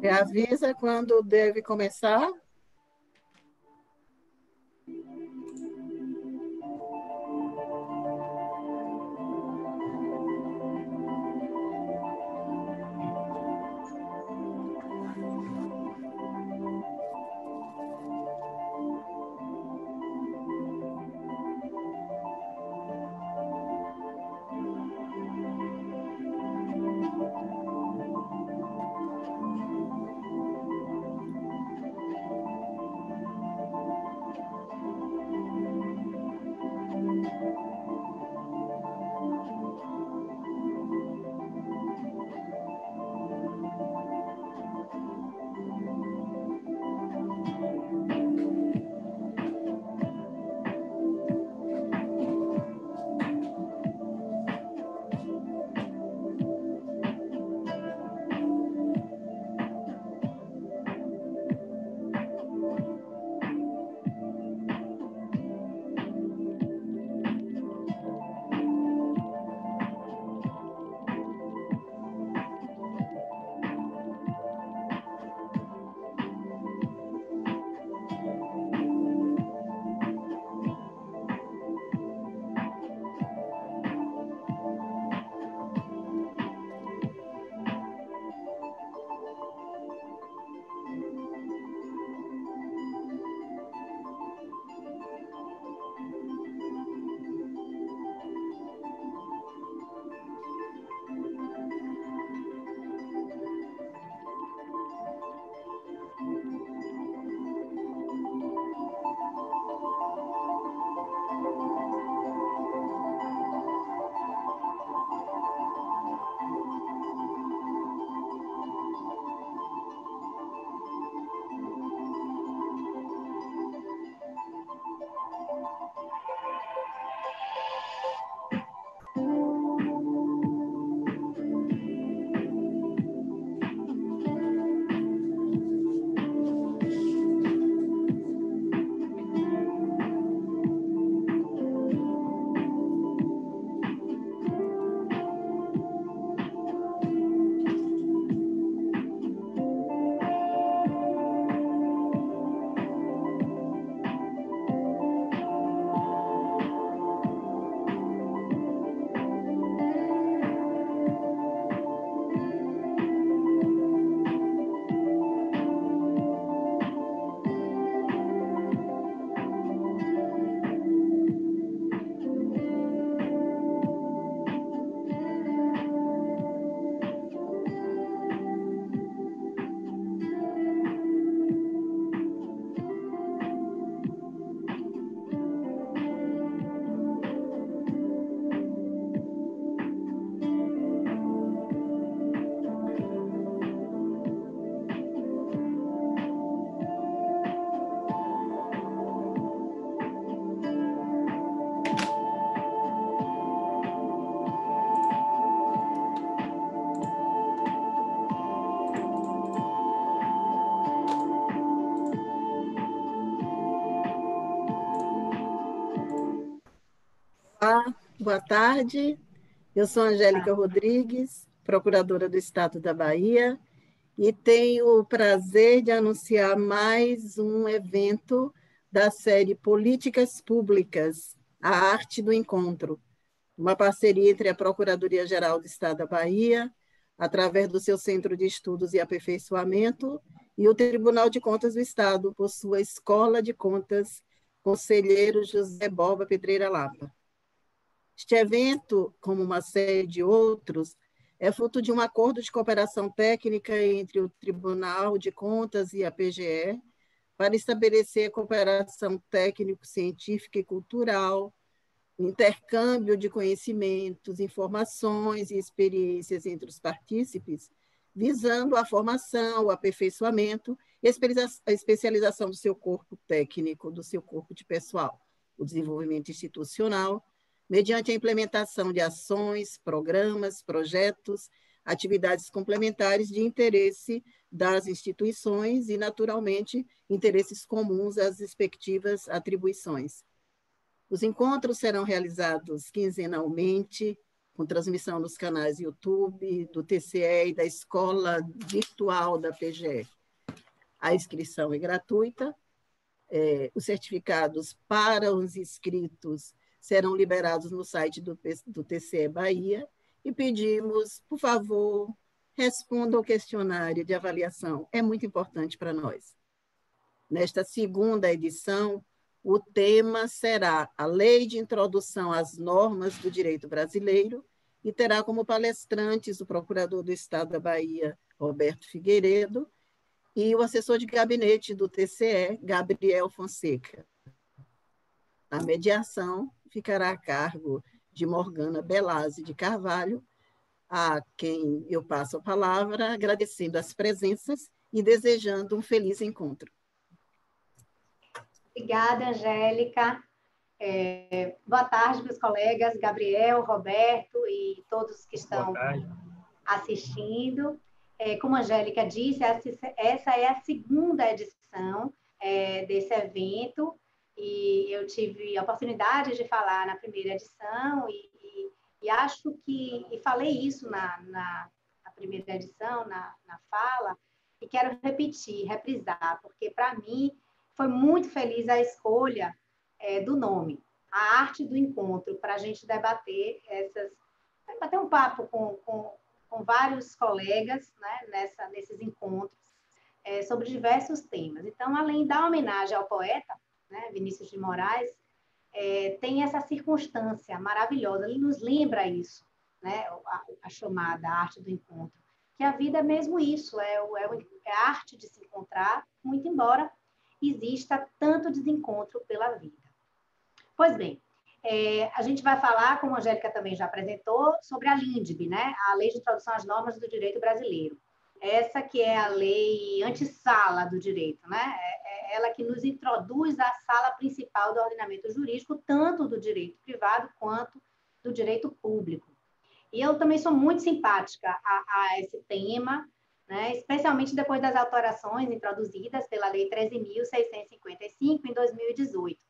Você avisa quando deve começar? Boa tarde. Eu sou Angélica Rodrigues, procuradora do Estado da Bahia, e tenho o prazer de anunciar mais um evento da série Políticas Públicas, a Arte do Encontro, uma parceria entre a Procuradoria-Geral do Estado da Bahia, através do seu Centro de Estudos e Aperfeiçoamento, e o Tribunal de Contas do Estado, por sua Escola de Contas, Conselheiro José Boba Pedreira Lapa. Este evento, como uma série de outros, é fruto de um acordo de cooperação técnica entre o Tribunal de Contas e a PGE para estabelecer a cooperação técnico-científica e cultural, intercâmbio de conhecimentos, informações e experiências entre os partícipes, visando a formação, o aperfeiçoamento e a especialização do seu corpo técnico, do seu corpo de pessoal, o desenvolvimento institucional mediante a implementação de ações, programas, projetos, atividades complementares de interesse das instituições e, naturalmente, interesses comuns às respectivas atribuições. Os encontros serão realizados quinzenalmente, com transmissão nos canais YouTube, do TCE e da Escola Virtual da PGE. A inscrição é gratuita, é, os certificados para os inscritos serão liberados no site do, do TCE Bahia e pedimos, por favor, respondam ao questionário de avaliação, é muito importante para nós. Nesta segunda edição, o tema será a Lei de Introdução às Normas do Direito Brasileiro e terá como palestrantes o Procurador do Estado da Bahia, Roberto Figueiredo, e o assessor de gabinete do TCE, Gabriel Fonseca. A mediação ficará a cargo de Morgana Belazzi de Carvalho, a quem eu passo a palavra, agradecendo as presenças e desejando um feliz encontro. Obrigada, Angélica. É, boa tarde, meus colegas, Gabriel, Roberto e todos que estão assistindo. É, como a Angélica disse, essa é a segunda edição é, desse evento e eu tive a oportunidade de falar na primeira edição e, e, e acho que, e falei isso na, na, na primeira edição, na, na fala, e quero repetir, reprisar, porque para mim foi muito feliz a escolha é, do nome, a arte do encontro, para a gente debater essas, bater um papo com, com, com vários colegas né, nessa, nesses encontros é, sobre diversos temas. Então, além da homenagem ao poeta, né, Vinícius de Moraes, é, tem essa circunstância maravilhosa, ele nos lembra isso, né, a, a, chamada arte do encontro, que a vida é mesmo isso, é, é, é a arte de se encontrar, muito embora exista tanto desencontro pela vida. Pois bem, é, a gente vai falar, como a Angélica também já apresentou, sobre a LINDB, né? a Lei de Introdução às Normas do Direito Brasileiro. Essa que é a lei antessala do direito, né? Ela que nos introduz à sala principal do ordenamento jurídico, tanto do direito privado quanto do direito público. E eu também sou muito simpática a, a esse tema, né? especialmente depois das alterações introduzidas pela Lei 13.655 em 2018.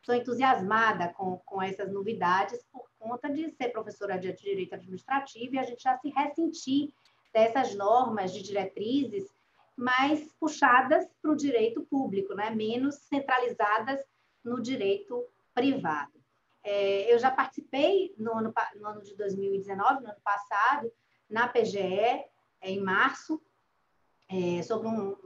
Estou entusiasmada com, com essas novidades por conta de ser professora de Direito Administrativo e a gente já se ressentir dessas normas de diretrizes mais puxadas para o direito público, né? menos centralizadas no direito privado. É, eu já participei no ano, no ano de 2019, no ano passado, na PGE, em março, é, sobre um,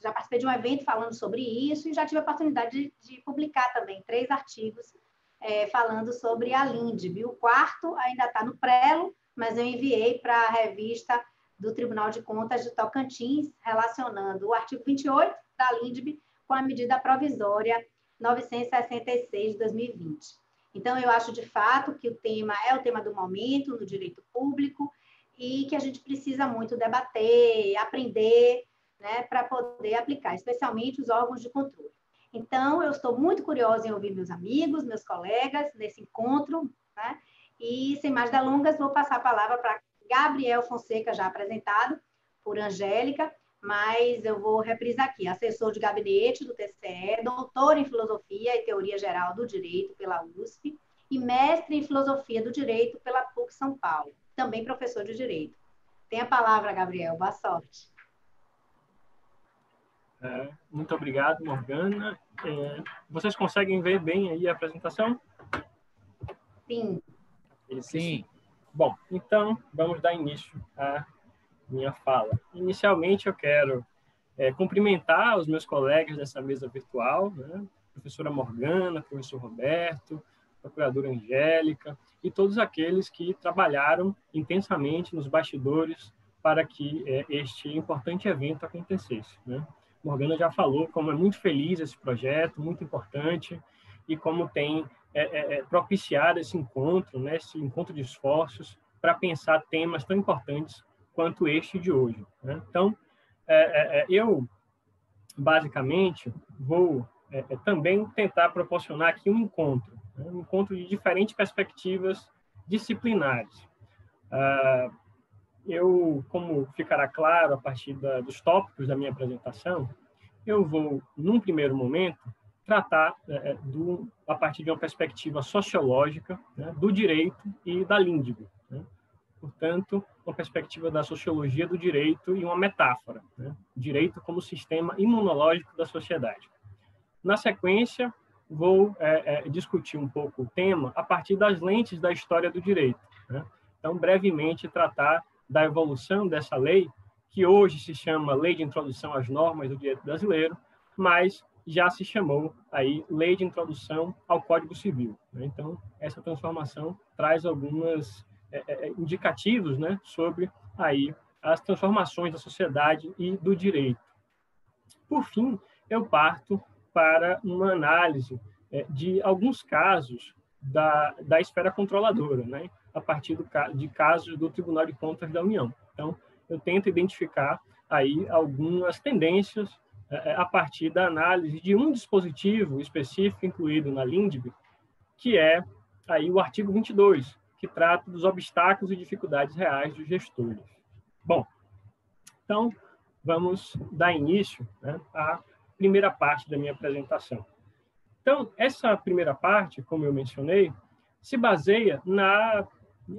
já participei de um evento falando sobre isso e já tive a oportunidade de, de publicar também três artigos é, falando sobre a LINDB. O quarto ainda está no prelo, mas eu enviei para a revista do Tribunal de Contas de Tocantins, relacionando o artigo 28 da LINDB com a medida provisória 966 de 2020. Então, eu acho de fato que o tema é o tema do momento no direito público, e que a gente precisa muito debater, aprender, né, para poder aplicar, especialmente os órgãos de controle. Então, eu estou muito curiosa em ouvir meus amigos, meus colegas nesse encontro, né? E, sem mais delongas, vou passar a palavra para Gabriel Fonseca, já apresentado por Angélica, mas eu vou reprisar aqui, assessor de gabinete do TCE, doutor em Filosofia e Teoria Geral do Direito pela USP e mestre em Filosofia do Direito pela PUC São Paulo também professor de Direito. Tem a palavra, Gabriel. Boa sorte. É, muito obrigado, Morgana. É, vocês conseguem ver bem aí a apresentação? Sim. Sim. Bom, então vamos dar início à minha fala. Inicialmente, eu quero é, cumprimentar os meus colegas dessa mesa virtual, né? professora Morgana, professor Roberto, procuradora Angélica e todos aqueles que trabalharam intensamente nos bastidores para que é, este importante evento acontecesse. Né? Morgana já falou como é muito feliz esse projeto, muito importante, e como tem é, é, é propiciado esse encontro, né, esse encontro de esforços para pensar temas tão importantes quanto este de hoje. Né? Então, é, é, eu, basicamente, vou também tentar proporcionar aqui um encontro um encontro de diferentes perspectivas disciplinares. Uh, eu, como ficará claro a partir da, dos tópicos da minha apresentação, eu vou, num primeiro momento, tratar é, do, a partir de uma perspectiva sociológica né, do direito e da língua. Né? Portanto, uma perspectiva da sociologia do direito e uma metáfora, né? direito como sistema imunológico da sociedade. Na sequência, vou é, é, discutir um pouco o tema a partir das lentes da história do direito. Né? Então, brevemente, tratar da evolução dessa lei, que hoje se chama Lei de Introdução às Normas do Direito Brasileiro, mas já se chamou aí Lei de Introdução ao Código Civil. Né? Então, essa transformação traz alguns é, é, indicativos né, sobre aí as transformações da sociedade e do direito. Por fim, eu parto para uma análise é, de alguns casos da, da esfera controladora, né? a partir do, de casos do Tribunal de Contas da União. Então, eu tento identificar aí algumas tendências é, é, a partir da análise de um dispositivo específico incluído na LINDB, que é aí o artigo 22, que trata dos obstáculos e dificuldades reais dos gestores. Bom, então vamos dar início né, à primeira parte da minha apresentação. Então, essa primeira parte, como eu mencionei, se baseia na,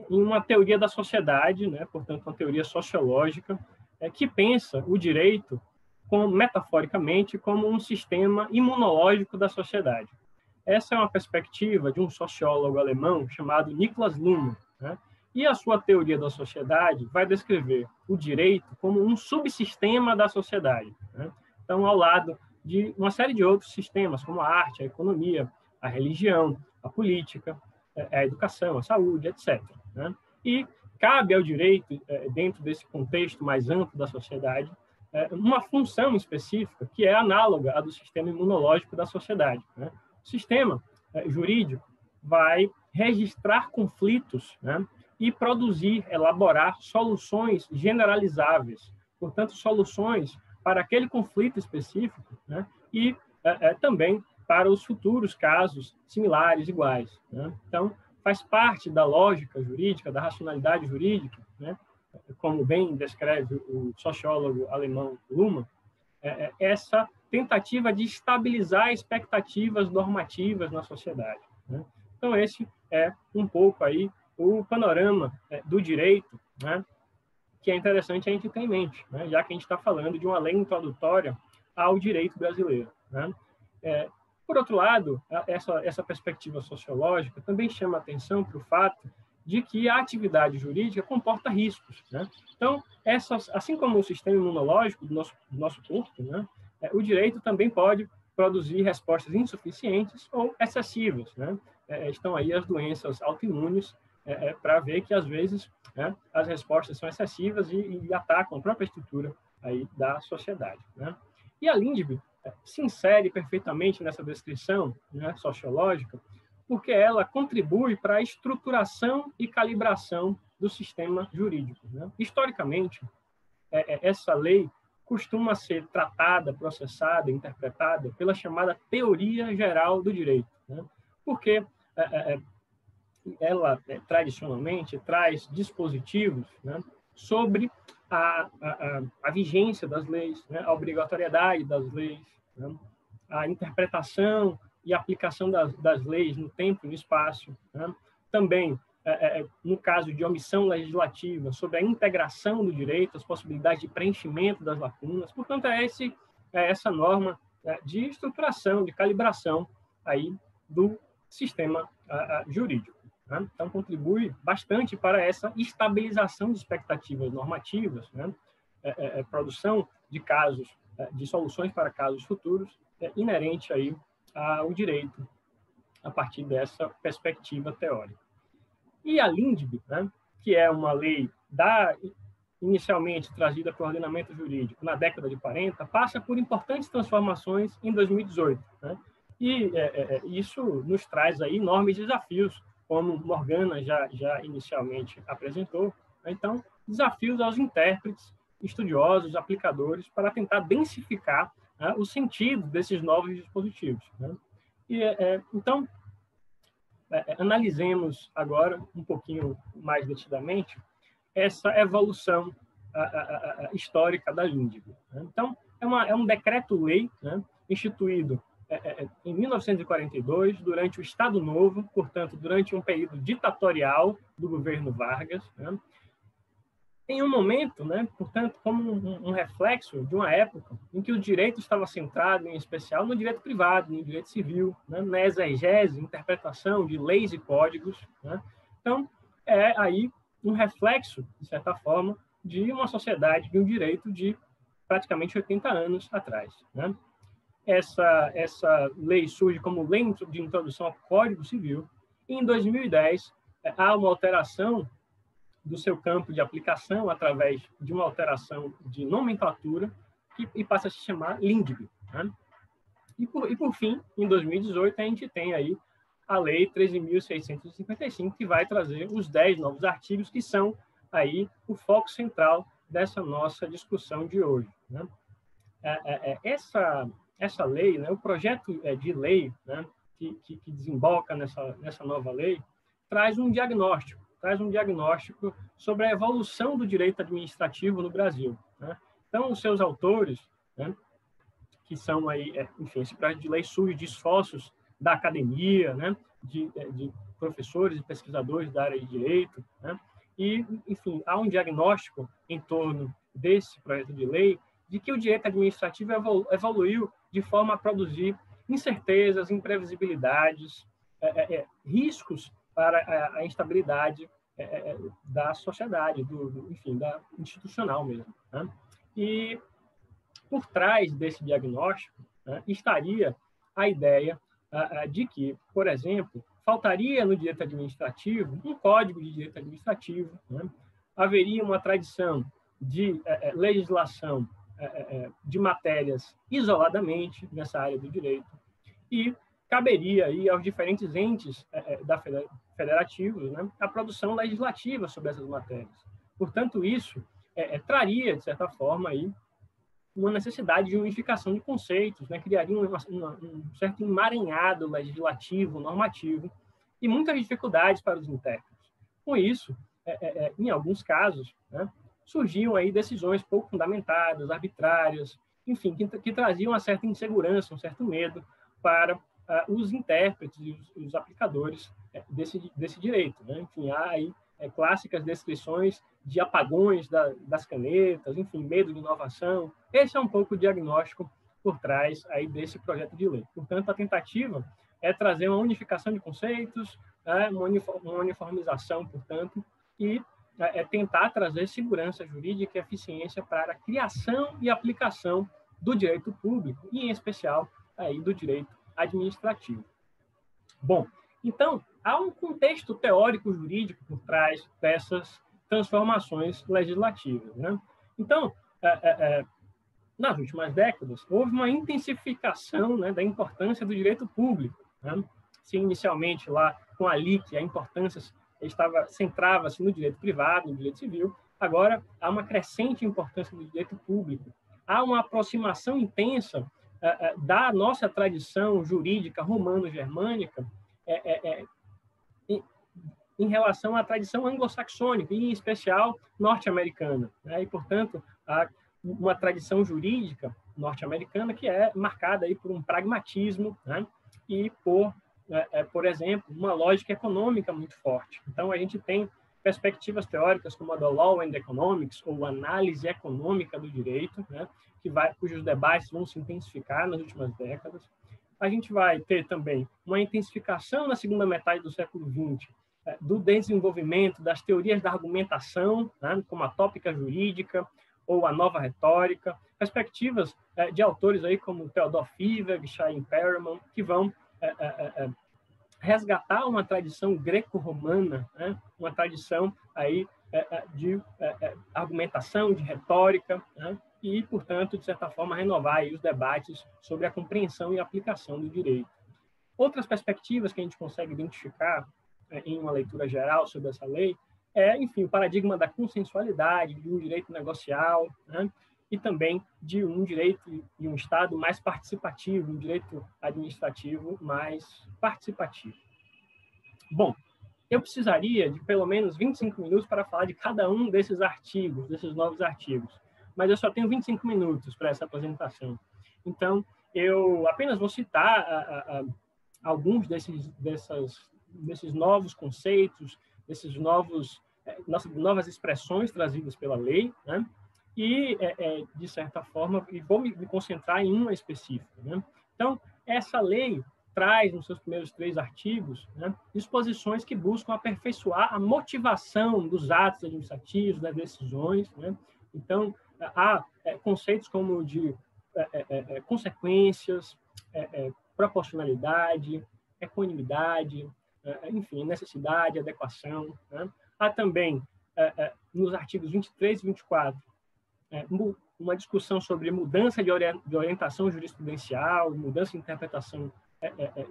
em uma teoria da sociedade, né, portanto, uma teoria sociológica, é, que pensa o direito, como, metaforicamente, como um sistema imunológico da sociedade. Essa é uma perspectiva de um sociólogo alemão chamado Niklas Luhmann, né? e a sua teoria da sociedade vai descrever o direito como um subsistema da sociedade. Né? Então, ao lado de uma série de outros sistemas, como a arte, a economia, a religião, a política, é, a educação, a saúde, etc. Né? E cabe ao direito, é, dentro desse contexto mais amplo da sociedade, é, uma função específica que é análoga à do sistema imunológico da sociedade. Né? O sistema jurídico vai registrar conflitos né? e produzir, elaborar soluções generalizáveis, portanto, soluções para aquele conflito específico né? e é, é, também para os futuros casos similares, iguais. Né? Então, faz parte da lógica jurídica, da racionalidade jurídica, né? Como bem descreve o sociólogo alemão Luhmann, é, é, essa tentativa de estabilizar expectativas normativas na sociedade. Né? Então, esse é um pouco aí o panorama é, do direito né? que é interessante a gente ter em mente, né? já que a gente está falando de uma lei introdutória ao direito brasileiro. Né? É, por outro lado, essa, essa perspectiva sociológica também chama atenção para o fato de que a atividade jurídica comporta riscos. Né? Então, essas, assim como o sistema imunológico do nosso, do nosso corpo, né? É, o direito também pode produzir respostas insuficientes ou excessivas. Né? É, estão aí as doenças autoimunes é, é para ver que, às vezes, né, as respostas são excessivas e, e, atacam a própria estrutura aí da sociedade. Né? E a Lindbergh é, se insere perfeitamente nessa descrição né, sociológica, porque ela contribui para a estruturação e calibração do sistema jurídico. Né? Historicamente, é, é, essa lei costuma ser tratada, processada, interpretada pela chamada teoria geral do direito, né? porque é, ela tradicionalmente traz dispositivos né, sobre a, a, a, vigência das leis, né, a obrigatoriedade das leis, né, a interpretação e aplicação das, das, leis no tempo e no espaço. Né, também, é, é, no caso de omissão legislativa, sobre a integração do direito, as possibilidades de preenchimento das lacunas. Portanto, é, esse, é essa norma é, de estruturação, de calibração aí do sistema jurídico. Né? Então, contribui bastante para essa estabilização de expectativas normativas, né? é, é, é produção de casos, é, de soluções para casos futuros, é inerente aí ao direito a partir dessa perspectiva teórica. E a LINDB, né? que é uma lei da inicialmente trazida para o ordenamento jurídico na década de 40, passa por importantes transformações em 2018. Né? E é, é, isso nos traz aí enormes desafios como Morgana já, já inicialmente apresentou. Né? Então, desafios aos intérpretes, estudiosos, aplicadores, para tentar densificar né, o sentido desses novos dispositivos. Né? E, é, então, é, é, analisemos agora, um pouquinho mais detidamente, essa evolução a, a, a, histórica da Índigo. Né? Então, é, uma, é um decreto-lei né, instituído é, é, em 1942, durante o Estado Novo, portanto, durante um período ditatorial do governo Vargas, né? Em um momento, né, portanto, como um, um, reflexo de uma época em que o direito estava centrado, em especial, no direito privado, no direito civil, né, na exegese, interpretação de leis e códigos. Né? Então, é aí um reflexo, de certa forma, de uma sociedade, de um direito de praticamente 80 anos atrás. Né? Essa, essa lei surge como lei de introdução ao Código Civil, e em 2010 há uma alteração do seu campo de aplicação através de uma alteração de nomenclatura que, e passa a se chamar LINDB. Né? E, por, e, por fim, em 2018, a gente tem aí a Lei 13.655, que vai trazer os 10 novos artigos que são aí o foco central dessa nossa discussão de hoje. Né? É, é, é essa, essa lei, né, o projeto é, de lei né, que, que, que desemboca nessa, nessa nova lei, traz um diagnóstico traz um diagnóstico sobre a evolução do direito administrativo no Brasil. Né? Então, os seus autores, né, que são aí, é, enfim, esse projeto de lei surge de esforços da academia, né, de, é, de professores e pesquisadores da área de direito, né, e, enfim, há um diagnóstico em torno desse projeto de lei de que o direito administrativo evoluiu de forma a produzir incertezas, imprevisibilidades, é, é, é riscos para a, instabilidade é, é, da sociedade, do, enfim, da institucional mesmo. Né? E por trás desse diagnóstico né, estaria a ideia de que, por exemplo, faltaria no direito administrativo um código de direito administrativo, né? haveria uma tradição de é, legislação de matérias isoladamente nessa área do direito e caberia aí aos diferentes entes é da federativos né, a produção legislativa sobre essas matérias. Portanto, isso é, é, traria, de certa forma, aí, uma necessidade de unificação de conceitos, né, criaria uma, uma, um certo emaranhado legislativo, normativo, e muitas dificuldades para os intérpretes. Com isso, é, é, é, em alguns casos, né, surgiam aí decisões pouco fundamentadas, arbitrárias, enfim, que, que traziam uma certa insegurança, um certo medo para uh, os intérpretes e os, os aplicadores é, desse, desse direito. Né? Enfim, há aí é, clássicas descrições de apagões da, das canetas, enfim, medo de inovação. Esse é um pouco o diagnóstico por trás aí desse projeto de lei. Portanto, a tentativa é trazer uma unificação de conceitos, é, uma uniformização, portanto, e é tentar trazer segurança jurídica e eficiência para a criação e aplicação do direito público, e em especial aí do direito administrativo. Bom, então, há um contexto teórico jurídico por trás dessas transformações legislativas. Né? Então, é, é, é, nas últimas décadas, houve uma intensificação né, da importância do direito público. Né? Se inicialmente lá com a LIC a importância estava centrava-se no direito privado, no direito civil, agora há uma crescente importância do direito público. Há uma aproximação intensa da nossa tradição jurídica romano-germânica é, é, em, em, relação à tradição anglo-saxônica, em especial norte-americana. Né? E, portanto, há uma tradição jurídica norte-americana que é marcada aí por um pragmatismo né? e por, por exemplo, uma lógica econômica muito forte. Então, a gente tem perspectivas teóricas como a do Law and Economics, ou análise econômica do direito, né, que vai, cujos debates vão se intensificar nas últimas décadas. A gente vai ter também uma intensificação na segunda metade do século XX é, do desenvolvimento das teorias da argumentação, né, como a tópica jurídica ou a nova retórica, perspectivas é, de autores aí como Theodor Fiver, Chaim Perelman, que vão é, resgatar uma tradição greco-romana, né? uma tradição aí de argumentação, de retórica, né? E, portanto, de certa forma, renovar os debates sobre a compreensão e aplicação do direito. Outras perspectivas que a gente consegue identificar é, em uma leitura geral sobre essa lei é, enfim, o paradigma da consensualidade, de um direito negocial, né? e também de um direito e um Estado mais participativo, um direito administrativo mais participativo. Bom, eu precisaria de pelo menos 25 minutos para falar de cada um desses artigos, desses novos artigos, mas eu só tenho 25 minutos para essa apresentação. Então, eu apenas vou citar a, a, a, alguns desses, dessas, desses novos conceitos, desses novos é, novas expressões trazidas pela lei, né? e, é, é, de certa forma, e vou me, concentrar em uma específica. Né? Então, essa lei traz, nos seus primeiros três artigos, né, disposições que buscam aperfeiçoar a motivação dos atos administrativos, das decisões. Né? Então, há é, conceitos como de é, é, é consequências, proporcionalidade, equanimidade, enfim, necessidade, adequação. Né? Há também, nos artigos 23 e 24, uma discussão sobre mudança de orientação jurisprudencial, mudança de interpretação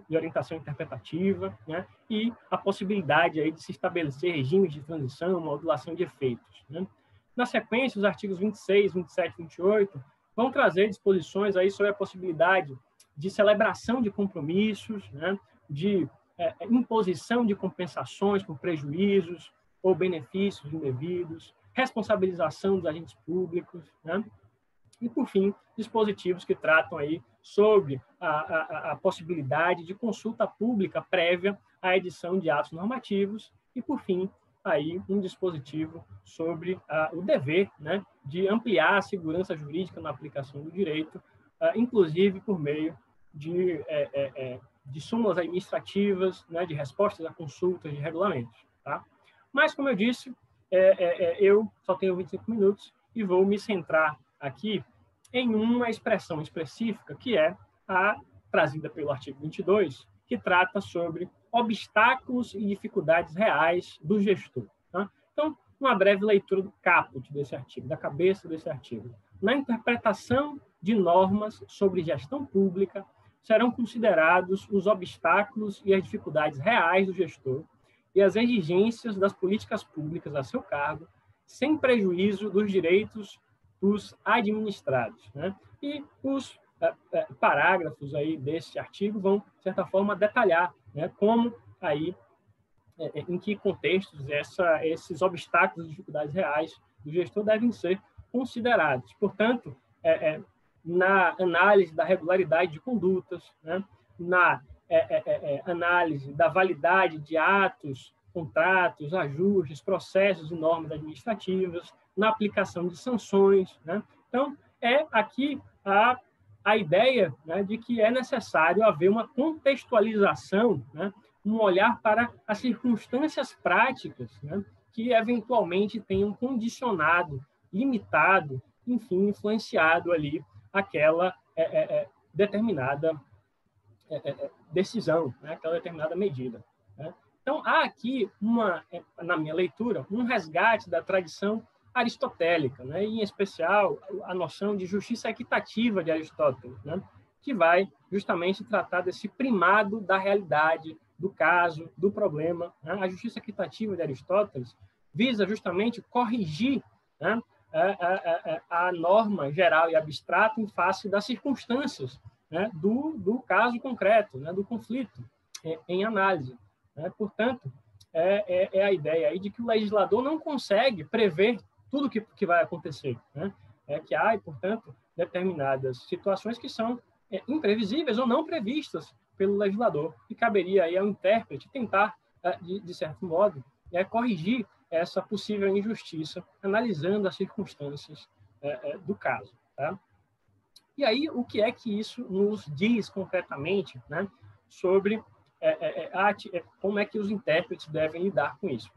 de orientação interpretativa, né? e a possibilidade aí de se estabelecer regimes de transição, modulação de efeitos. Né? Na sequência, os artigos 26, 27 e 28 vão trazer disposições aí sobre a possibilidade de celebração de compromissos, né? de é, imposição de compensações por prejuízos ou benefícios indevidos, responsabilização dos agentes públicos, né? e, por fim, dispositivos que tratam aí sobre a, a, a, possibilidade de consulta pública prévia à edição de atos normativos e, por fim, aí um dispositivo sobre ah, o dever né, de ampliar a segurança jurídica na aplicação do direito, ah, inclusive por meio de, é, é, é de súmulas administrativas, né, de respostas a consultas, de regulamentos. Tá? Mas, como eu disse, é, é, é, eu só tenho 25 minutos e vou me centrar aqui em uma expressão específica, que é a trazida pelo artigo 22, que trata sobre obstáculos e dificuldades reais do gestor. Tá? Então, uma breve leitura do caput desse artigo, da cabeça desse artigo. Na interpretação de normas sobre gestão pública, serão considerados os obstáculos e as dificuldades reais do gestor e as exigências das políticas públicas a seu cargo, sem prejuízo dos direitos dos administrados. Né? E os parágrafos aí desse artigo vão, de certa forma, detalhar né, como aí, é, em que contextos essa, esses obstáculos e dificuldades reais do gestor devem ser considerados. Portanto, é, é, na análise da regularidade de condutas, né, na é, análise da validade de atos, contratos, ajustes, processos e normas administrativas, na aplicação de sanções. Né? Então, é aqui a, a ideia né, de que é necessário haver uma contextualização, né, um olhar para as circunstâncias práticas né, que eventualmente tenham condicionado, limitado, enfim, influenciado ali aquela é, é, é determinada é, é, decisão, né, aquela determinada medida. Né? Então, há aqui, uma, na minha leitura, um resgate da tradição aristotélica, né? em especial, a noção de justiça equitativa de Aristóteles, né? que vai justamente tratar desse primado da realidade, do caso, do problema. Né? A justiça equitativa de Aristóteles visa justamente corrigir né? a, a, a, a, norma geral e abstrata em face das circunstâncias né? do, do caso concreto, né? do conflito em, em análise. Né? Portanto, é, é, é, a ideia aí de que o legislador não consegue prever tudo que, que vai acontecer. Né? É que há, e, portanto, determinadas situações que são é, imprevisíveis ou não previstas pelo legislador. E caberia aí ao intérprete tentar, é, de, de certo modo, é, corrigir essa possível injustiça, analisando as circunstâncias é, é, do caso. Tá? E aí, o que é que isso nos diz concretamente né, sobre é, é, como é que os intérpretes devem lidar com isso?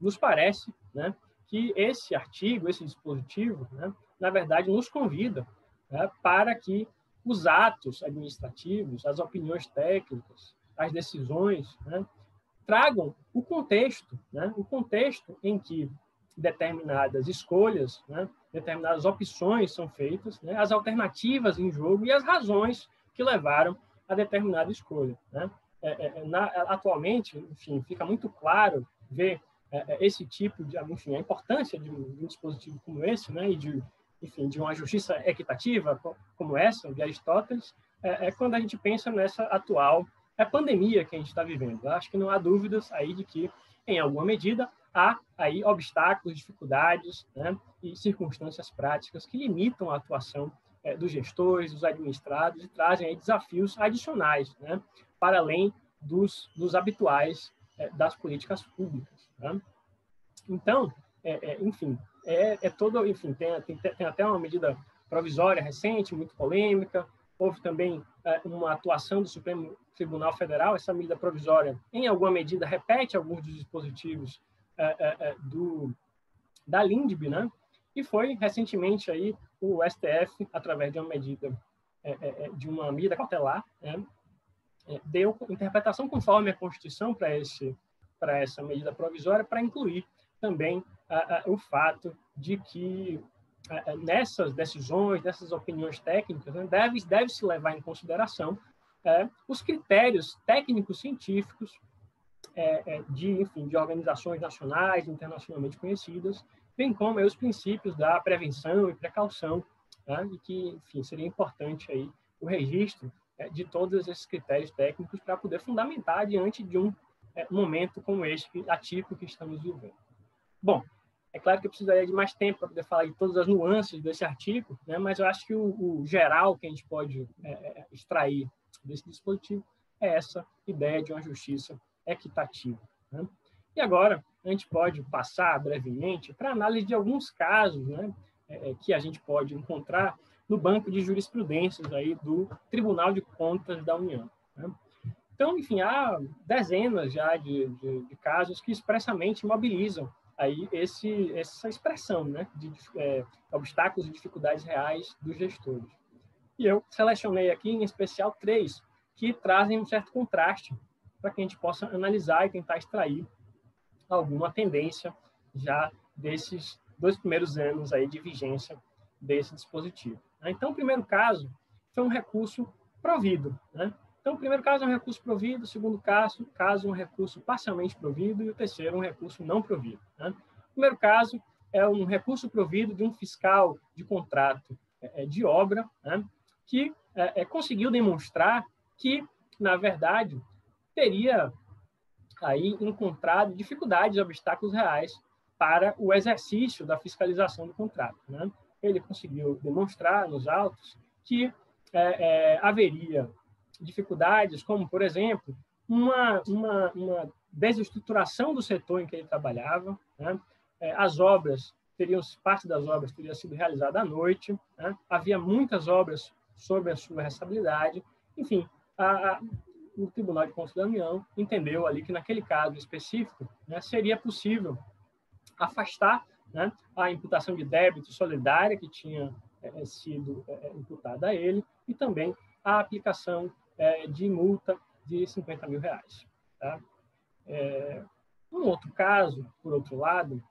Nos parece né, que esse artigo, esse dispositivo, né, na verdade, nos convida né, para que os atos administrativos, as opiniões técnicas, as decisões, né, tragam o contexto, né, o contexto em que determinadas escolhas, né, determinadas opções são feitas, né, as alternativas em jogo e as razões que levaram a determinada escolha. Né. É, é, na, atualmente, enfim, fica muito claro ver é, é, esse tipo de, enfim, a importância de um, de um, dispositivo como esse, né, e de, enfim, de uma justiça equitativa como essa, de Aristóteles, é, é quando a gente pensa nessa atual é pandemia que a gente está vivendo. Acho que não há dúvidas aí de que, em alguma medida, há aí obstáculos, dificuldades né, e circunstâncias práticas que limitam a atuação é, dos gestores, dos administrados, e trazem aí desafios adicionais, né, para além dos, dos habituais é, das políticas públicas. Né? Então, é, é, enfim, é, é todo, enfim, tem, tem, tem, até uma medida provisória recente, muito polêmica. Houve também é, uma atuação do Supremo Tribunal Federal. Essa medida provisória, em alguma medida, repete alguns dos dispositivos é, é, do da LINDB, né? E foi recentemente aí o STF, através de uma medida de uma medida cautelar, né? deu interpretação conforme a Constituição para esse para essa medida provisória para incluir também o fato de que nessas decisões, nessas opiniões técnicas, né, deve, deve se levar em consideração é, os critérios técnicos científicos é, é, de, enfim, de organizações nacionais, internacionalmente conhecidas, bem como os princípios da prevenção e precaução, né, e que, enfim, seria importante aí o registro de todos esses critérios técnicos para poder fundamentar diante de um é, momento como este atípico que estamos vivendo. Bom, é claro que eu precisaria de mais tempo para poder falar de todas as nuances desse artigo, né? mas eu acho que o, o geral que a gente pode é, é, extrair desse dispositivo é essa ideia de uma justiça equitativa. Né? E agora, a gente pode passar brevemente para análise de alguns casos né, é, é, que a gente pode encontrar no banco de jurisprudências aí do Tribunal de Contas da União. Né? Então, enfim, há dezenas já de, de, de casos que expressamente mobilizam aí esse, essa expressão né, de é, obstáculos e dificuldades reais dos gestores. E eu selecionei aqui, em especial, três que trazem um certo contraste para que a gente possa analisar e tentar extrair alguma tendência já desses dois primeiros anos aí de vigência desse dispositivo. Então, o primeiro caso foi um recurso provido. Né? Então, o primeiro caso é um recurso provido, o segundo caso, caso um recurso parcialmente provido e o terceiro um recurso não provido. Né? O primeiro caso é um recurso provido de um fiscal de contrato é, é de obra né? que é, é, conseguiu demonstrar que, na verdade, teria aí encontrado dificuldades obstáculos reais para o exercício da fiscalização do contrato. Né? Ele conseguiu demonstrar nos autos que é, é, haveria dificuldades, como, por exemplo, uma, uma, uma desestruturação do setor em que ele trabalhava, né? É, as obras teriam parte das obras teria sido realizada à noite, né? havia muitas obras sob a sua responsabilidade, enfim, a, a, o Tribunal de Contas da União entendeu ali que naquele caso específico né, seria possível afastar né, a imputação de débito solidária que tinha é, sido é, imputada a ele e também a aplicação é, de multa de 50 mil reais. Tá? É, um outro caso, por outro lado,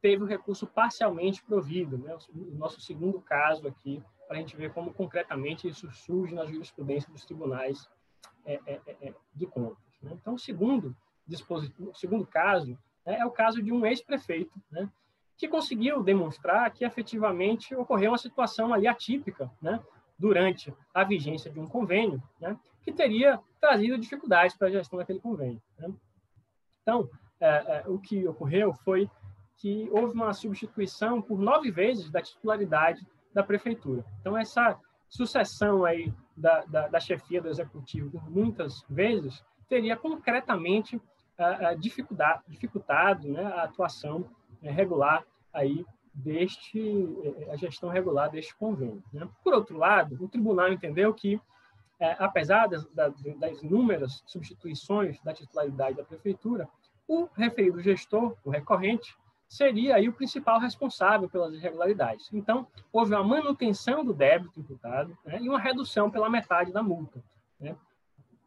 teve o recurso parcialmente provido, né? o nosso segundo caso aqui, para a gente ver como concretamente isso surge na jurisprudência dos tribunais é, é, é, é de contas. Né? Então, o segundo, dispositivo, segundo caso né, é o caso de um ex-prefeito, né, que conseguiu demonstrar que efetivamente ocorreu uma situação ali atípica, né, durante a vigência de um convênio, né, que teria trazido dificuldades para a gestão daquele convênio. Né? Então, é, é, o que ocorreu foi que houve uma substituição por nove vezes da titularidade da prefeitura. Então, essa sucessão aí da, da, da chefia do executivo por muitas vezes teria concretamente dificultado, dificultado né, a atuação é, regular aí deste eh, a gestão regular deste convênio. Né? Por outro lado, o tribunal entendeu que, é, apesar das, das, inúmeras substituições da titularidade da prefeitura, o referido gestor, o recorrente, seria aí o principal responsável pelas irregularidades. Então, houve uma manutenção do débito imputado né, e uma redução pela metade da multa. Né?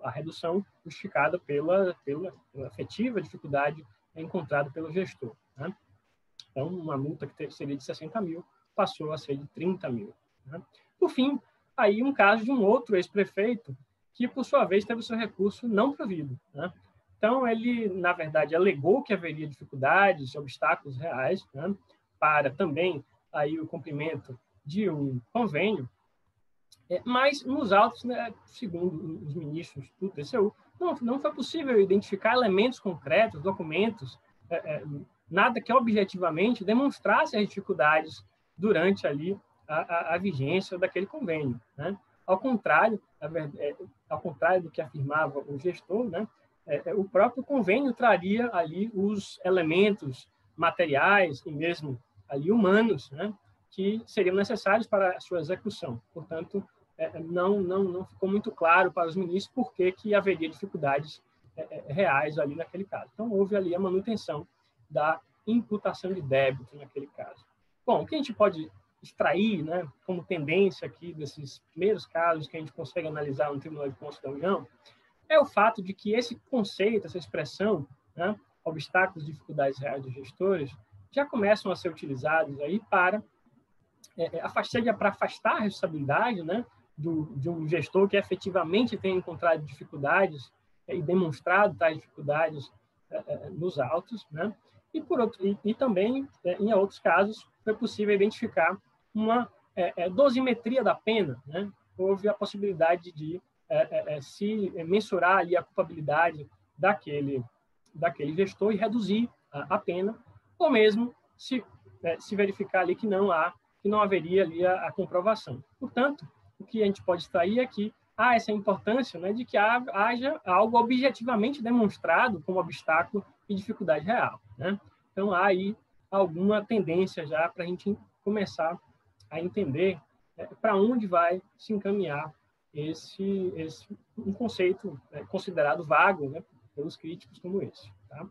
A redução justificada pela, pela, pela efetiva dificuldade encontrada pelo gestor. Né? Então, uma multa que seria de 60 mil passou a ser de 30 mil. Né? Por fim, aí um caso de um outro ex-prefeito que, por sua vez, teve seu recurso não provido. Né? Então, ele, na verdade, alegou que haveria dificuldades, obstáculos reais né? para também aí o cumprimento de um convênio, é, mas nos autos, né, segundo os ministros do TCU, não, não foi possível identificar elementos concretos, documentos, é, é, nada que objetivamente demonstrasse as dificuldades durante ali a, a, a vigência daquele convênio. Né? Ao contrário, é, ao contrário do que afirmava o gestor, né? É, é, o próprio convênio traria ali os elementos materiais e mesmo ali humanos, né? que seriam necessários para a sua execução. Portanto, não, não, não ficou muito claro para os ministros por que, que haveria dificuldades reais ali naquele caso. Então, houve ali a manutenção da imputação de débito naquele caso. Bom, o que a gente pode extrair né, como tendência aqui desses primeiros casos que a gente consegue analisar no Tribunal de Contas da União é o fato de que esse conceito, essa expressão, né, obstáculos dificuldades reais dos gestores, já começam a ser utilizados aí para é, é afastar, para afastar a responsabilidade né, do, de um gestor que efetivamente tem encontrado dificuldades é, e demonstrado tais dificuldades é, é nos autos, né? E, por outro, e, e também, é, em outros casos, foi possível identificar uma dosimetria da pena, né? Houve a possibilidade de se mensurar ali a culpabilidade daquele daquele gestor e reduzir a, a pena, ou mesmo se se verificar ali que não há que não haveria ali a, a comprovação. Portanto, o que a gente pode extrair é que há essa importância né, de que haja algo objetivamente demonstrado como obstáculo e dificuldade real. Né? Então, há aí alguma tendência já para a gente começar a entender é, para onde vai se encaminhar esse, esse um conceito né, considerado vago né, pelos críticos como esse. Tá?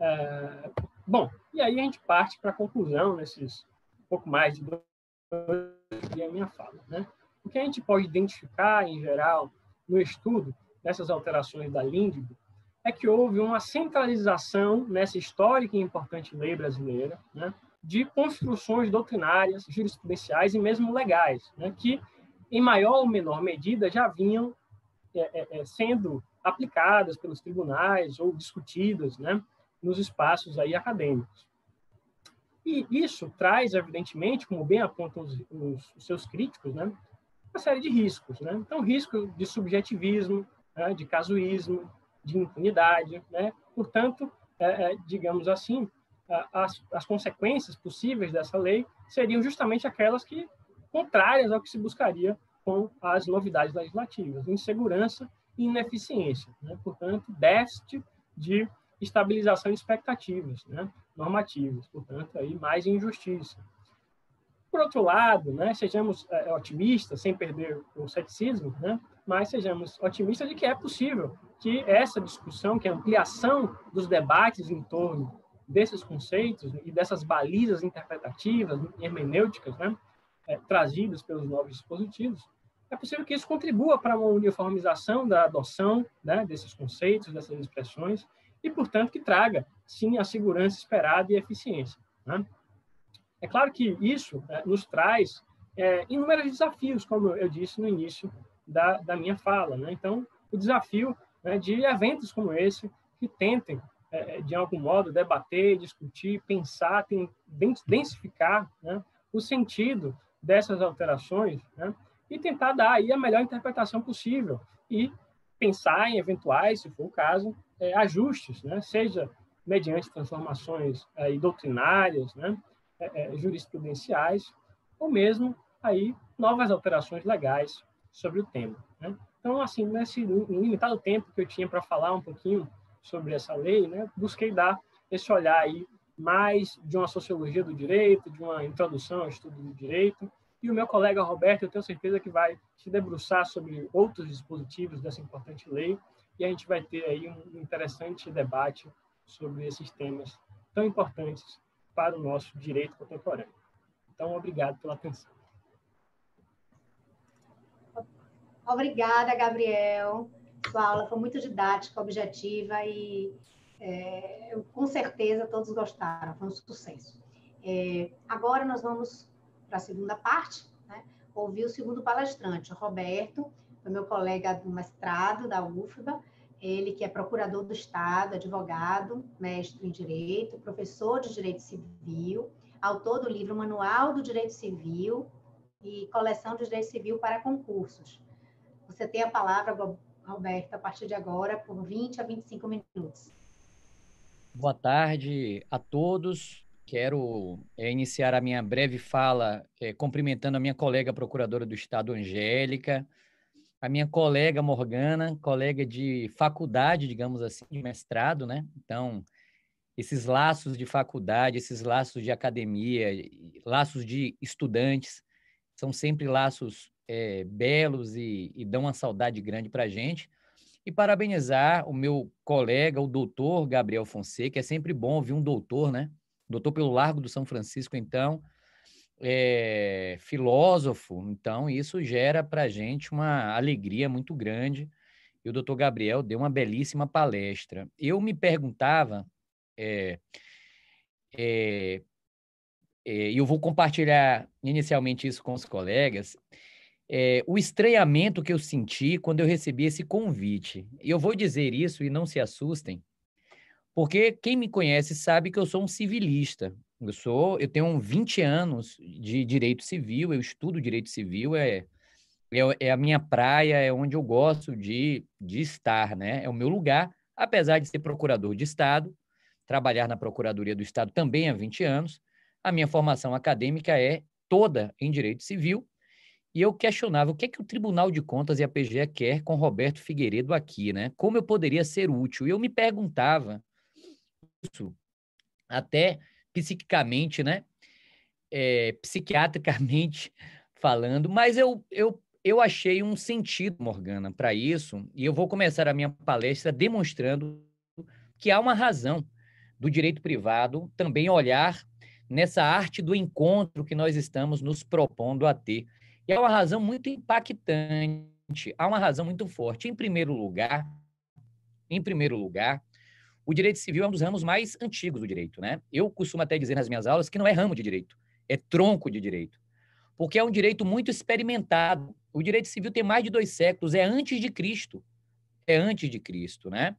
É, bom, e aí a gente parte para a conclusão nesses pouco mais de dois a minha fala. Né? O que a gente pode identificar, em geral, no estudo dessas alterações da LINDB, é que houve uma centralização nessa histórica e importante lei brasileira, né, de construções doutrinárias, jurisprudenciais e mesmo legais, né, que, em maior ou menor medida, já vinham é, é, é sendo aplicadas pelos tribunais ou discutidas né, nos espaços aí acadêmicos. E isso traz, evidentemente, como bem apontam os, os, os seus críticos, né, uma série de riscos. Né? Então, risco de subjetivismo, né, de casuísmo, de impunidade. Né? Portanto, é, é, digamos assim, as, as consequências possíveis dessa lei seriam justamente aquelas que contrárias ao que se buscaria com as novidades legislativas, insegurança e ineficiência. Né? Portanto, déficit de estabilização de expectativas né, normativas, portanto, aí mais injustiça. Por outro lado, né, sejamos é, otimistas, sem perder o ceticismo, né, mas sejamos otimistas de que é possível que essa discussão, que a ampliação dos debates em torno desses conceitos e dessas balizas interpretativas, hermenêuticas, né, é, trazidas pelos novos dispositivos, é possível que isso contribua para uma uniformização da adoção né, desses conceitos, dessas expressões, e, portanto, que traga, sim, a segurança esperada e eficiência. Né? É claro que isso é, nos traz é, inúmeros desafios, como eu disse no início da, da minha fala. Né? Então, o desafio né, de eventos como esse que tentem, é, de algum modo, debater, discutir, pensar, tem, densificar né, o sentido dessas alterações né, e tentar dar aí a melhor interpretação possível e pensar em eventuais, se for o caso, é, ajustes, né? seja mediante transformações aí, doutrinárias, né? É, é, jurisprudenciais, ou mesmo aí novas alterações legais sobre o tema. Né? Então, assim, nesse limitado tempo que eu tinha para falar um pouquinho sobre essa lei, né, busquei dar esse olhar aí mais de uma sociologia do direito, de uma introdução ao estudo do direito, e o meu colega Roberto, eu tenho certeza que vai se debruçar sobre outros dispositivos dessa importante lei e a gente vai ter aí um interessante debate sobre esses temas tão importantes para o nosso direito contemporâneo. Então, obrigado pela atenção. Obrigada, Gabriel. Sua aula foi muito didática, objetiva e é, com certeza todos gostaram, foi um sucesso. É, agora nós vamos para a segunda parte, né? ouvir o segundo palestrante, o Roberto, meu colega do mestrado da UFBA, ele que é procurador do Estado, advogado, mestre em Direito, professor de Direito Civil, autor do livro Manual do Direito Civil e coleção de Direito Civil para concursos. Você tem a palavra, Roberto, a partir de agora, por 20 a 25 minutos. Boa tarde a todos. Quero é, iniciar a minha breve fala é, cumprimentando a minha colega procuradora do Estado, Angélica, a minha colega Morgana, colega de faculdade, digamos assim, de mestrado, né? Então, esses laços de faculdade, esses laços de academia, laços de estudantes, são sempre laços é, belos e, e, dão uma saudade grande para a gente. E parabenizar o meu colega, o doutor Gabriel Fonseca, é sempre bom ouvir um doutor, né? doutor pelo Largo do São Francisco, então, é, filósofo, então isso gera para a gente uma alegria muito grande. E o doutor Gabriel deu uma belíssima palestra. Eu me perguntava, é, é, e eu vou compartilhar inicialmente isso com os colegas, é, o estranhamento que eu senti quando eu recebi esse convite. E eu vou dizer isso e não se assustem, porque quem me conhece sabe que eu sou um civilista. Eu sou, eu tenho 20 anos de direito civil, eu estudo direito civil, é, é, é a minha praia, é onde eu gosto de, de estar, né? É o meu lugar, apesar de ser procurador de Estado, trabalhar na Procuradoria do Estado também há 20 anos, a minha formação acadêmica é toda em direito civil, e eu questionava o que é que o Tribunal de Contas e a PGE quer com Roberto Figueiredo aqui, né? Como eu poderia ser útil? E eu me perguntava isso, até psiquicamente, né? É, psiquiatricamente falando, mas eu, eu, eu achei um sentido, Morgana, para isso, e eu vou começar a minha palestra demonstrando que há uma razão do direito privado também olhar nessa arte do encontro que nós estamos nos propondo a ter. E há uma razão muito impactante, há uma razão muito forte. Em primeiro lugar, em primeiro lugar, o direito civil é um dos ramos mais antigos do direito, né? Eu costumo até dizer nas minhas aulas que não é ramo de direito, é tronco de direito, porque é um direito muito experimentado. O direito civil tem mais de dois séculos, é antes de Cristo, é antes de Cristo, né?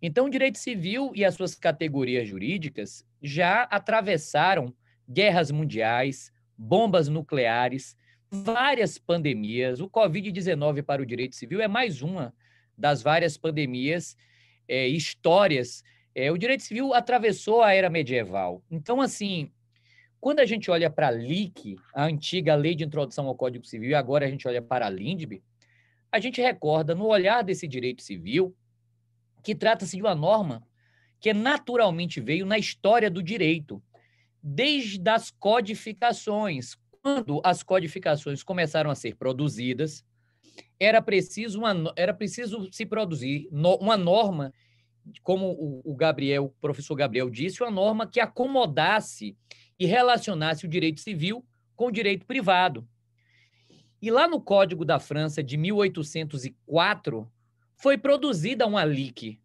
Então, o direito civil e as suas categorias jurídicas já atravessaram guerras mundiais, bombas nucleares, várias pandemias. O Covid-19 para o direito civil é mais uma das várias pandemias é, histórias. É, o direito civil atravessou a era medieval. Então, assim, quando a gente olha para a LIC, a antiga Lei de Introdução ao Código Civil, e agora a gente olha para a LINDB, a gente recorda no olhar desse direito civil que trata-se de uma norma que naturalmente veio na história do direito, desde as codificações. Quando as codificações começaram a ser produzidas, era preciso, uma, era preciso se produzir no, uma norma, como o, o Gabriel, o professor Gabriel disse, uma norma que acomodasse e relacionasse o direito civil com o direito privado. E lá no Código da França de 1804 foi produzida uma LIC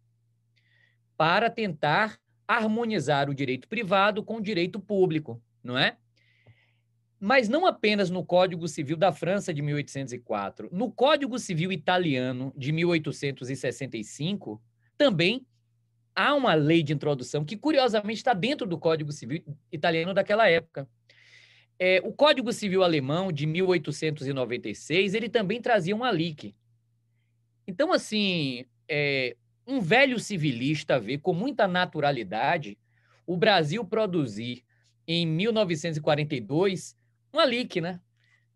para tentar harmonizar o direito privado com o direito público, não é? Mas não apenas no Código Civil da França de 1804, no Código Civil italiano de 1865, também há uma lei de introdução que, curiosamente, está dentro do Código Civil italiano daquela época. É, o Código Civil alemão de 1896, ele também trazia uma LIC. Então, assim, é, um velho civilista vê com muita naturalidade o Brasil produzir em 1942 uma leak, né?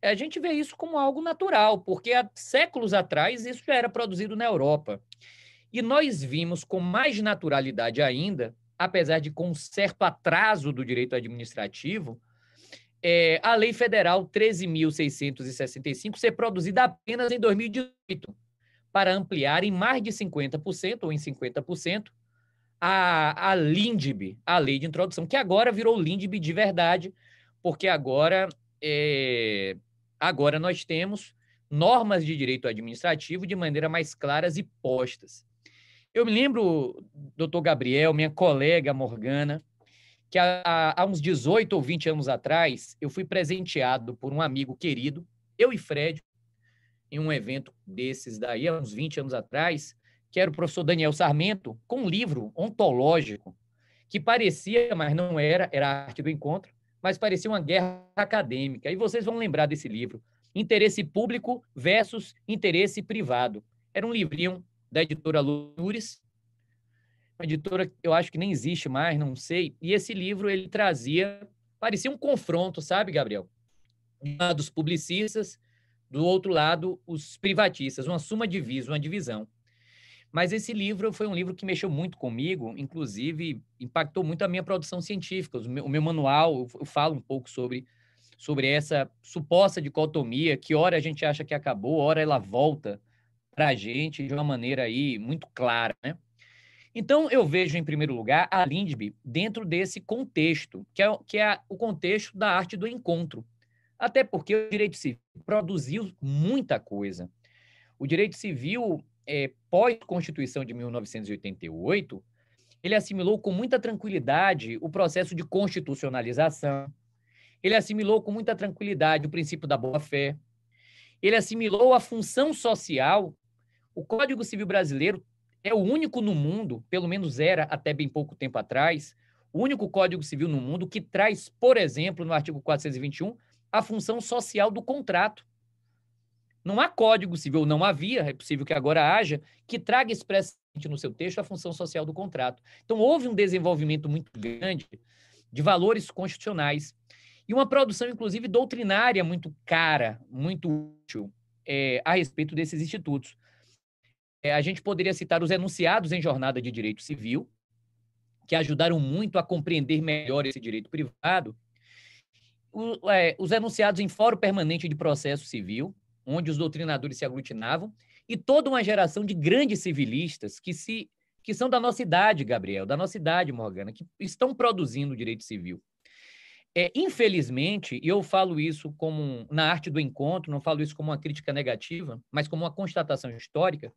A gente vê isso como algo natural, porque há séculos atrás isso já era produzido na Europa. E nós vimos com mais naturalidade ainda, apesar de com um certo atraso do direito administrativo, é, a Lei Federal 13.665 ser produzida apenas em 2018, para ampliar em mais de 50% ou em 50% a, a LINDB, a Lei de Introdução, que agora virou LINDB de verdade, porque agora é, agora nós temos normas de direito administrativo de maneira mais claras e postas. Eu me lembro, doutor Gabriel, minha colega Morgana, que há, há, uns 18 ou 20 anos atrás, eu fui presenteado por um amigo querido, eu e Fred, em um evento desses daí, há uns 20 anos atrás, que era o professor Daniel Sarmento, com um livro ontológico, que parecia, mas não era, era a arte do encontro, mas parecia uma guerra acadêmica. E vocês vão lembrar desse livro, Interesse Público versus Interesse Privado. Era um livrinho da editora Lures, uma editora que eu acho que nem existe mais, não sei. E esse livro ele trazia, parecia um confronto, sabe, Gabriel? Um lado os publicistas, do outro lado os privatistas, uma suma divisa, uma divisão. Mas esse livro foi um livro que mexeu muito comigo, inclusive impactou muito a minha produção científica. O meu, o meu manual, eu falo um pouco sobre, sobre essa suposta dicotomia, que hora a gente acha que acabou, hora ela volta para a gente de uma maneira aí muito clara, né? Então, eu vejo, em primeiro lugar, a Lindby dentro desse contexto, que é, que é o contexto da arte do encontro. Até porque o direito civil produziu muita coisa. O direito civil, é, pós-Constituição de 1988, ele assimilou com muita tranquilidade o processo de constitucionalização, ele assimilou com muita tranquilidade o princípio da boa-fé, ele assimilou a função social. O Código Civil Brasileiro é o único no mundo, pelo menos era até bem pouco tempo atrás, o único Código Civil no mundo que traz, por exemplo, no artigo 421, a função social do contrato. Não há Código Civil, não havia, é possível que agora haja, que traga expressamente no seu texto a função social do contrato. Então, houve um desenvolvimento muito grande de valores constitucionais e uma produção, inclusive, doutrinária muito cara, muito útil é, a respeito desses institutos. É, a gente poderia citar os enunciados em jornada de direito civil, que ajudaram muito a compreender melhor esse direito privado, é, os enunciados em Fórum Permanente de Processo Civil, onde os doutrinadores se aglutinavam, e toda uma geração de grandes civilistas que se que são da nossa idade, Gabriel, da nossa idade, Morgana, que estão produzindo direito civil. É, infelizmente, e eu falo isso como na arte do encontro, não falo isso como uma crítica negativa, mas como uma constatação histórica,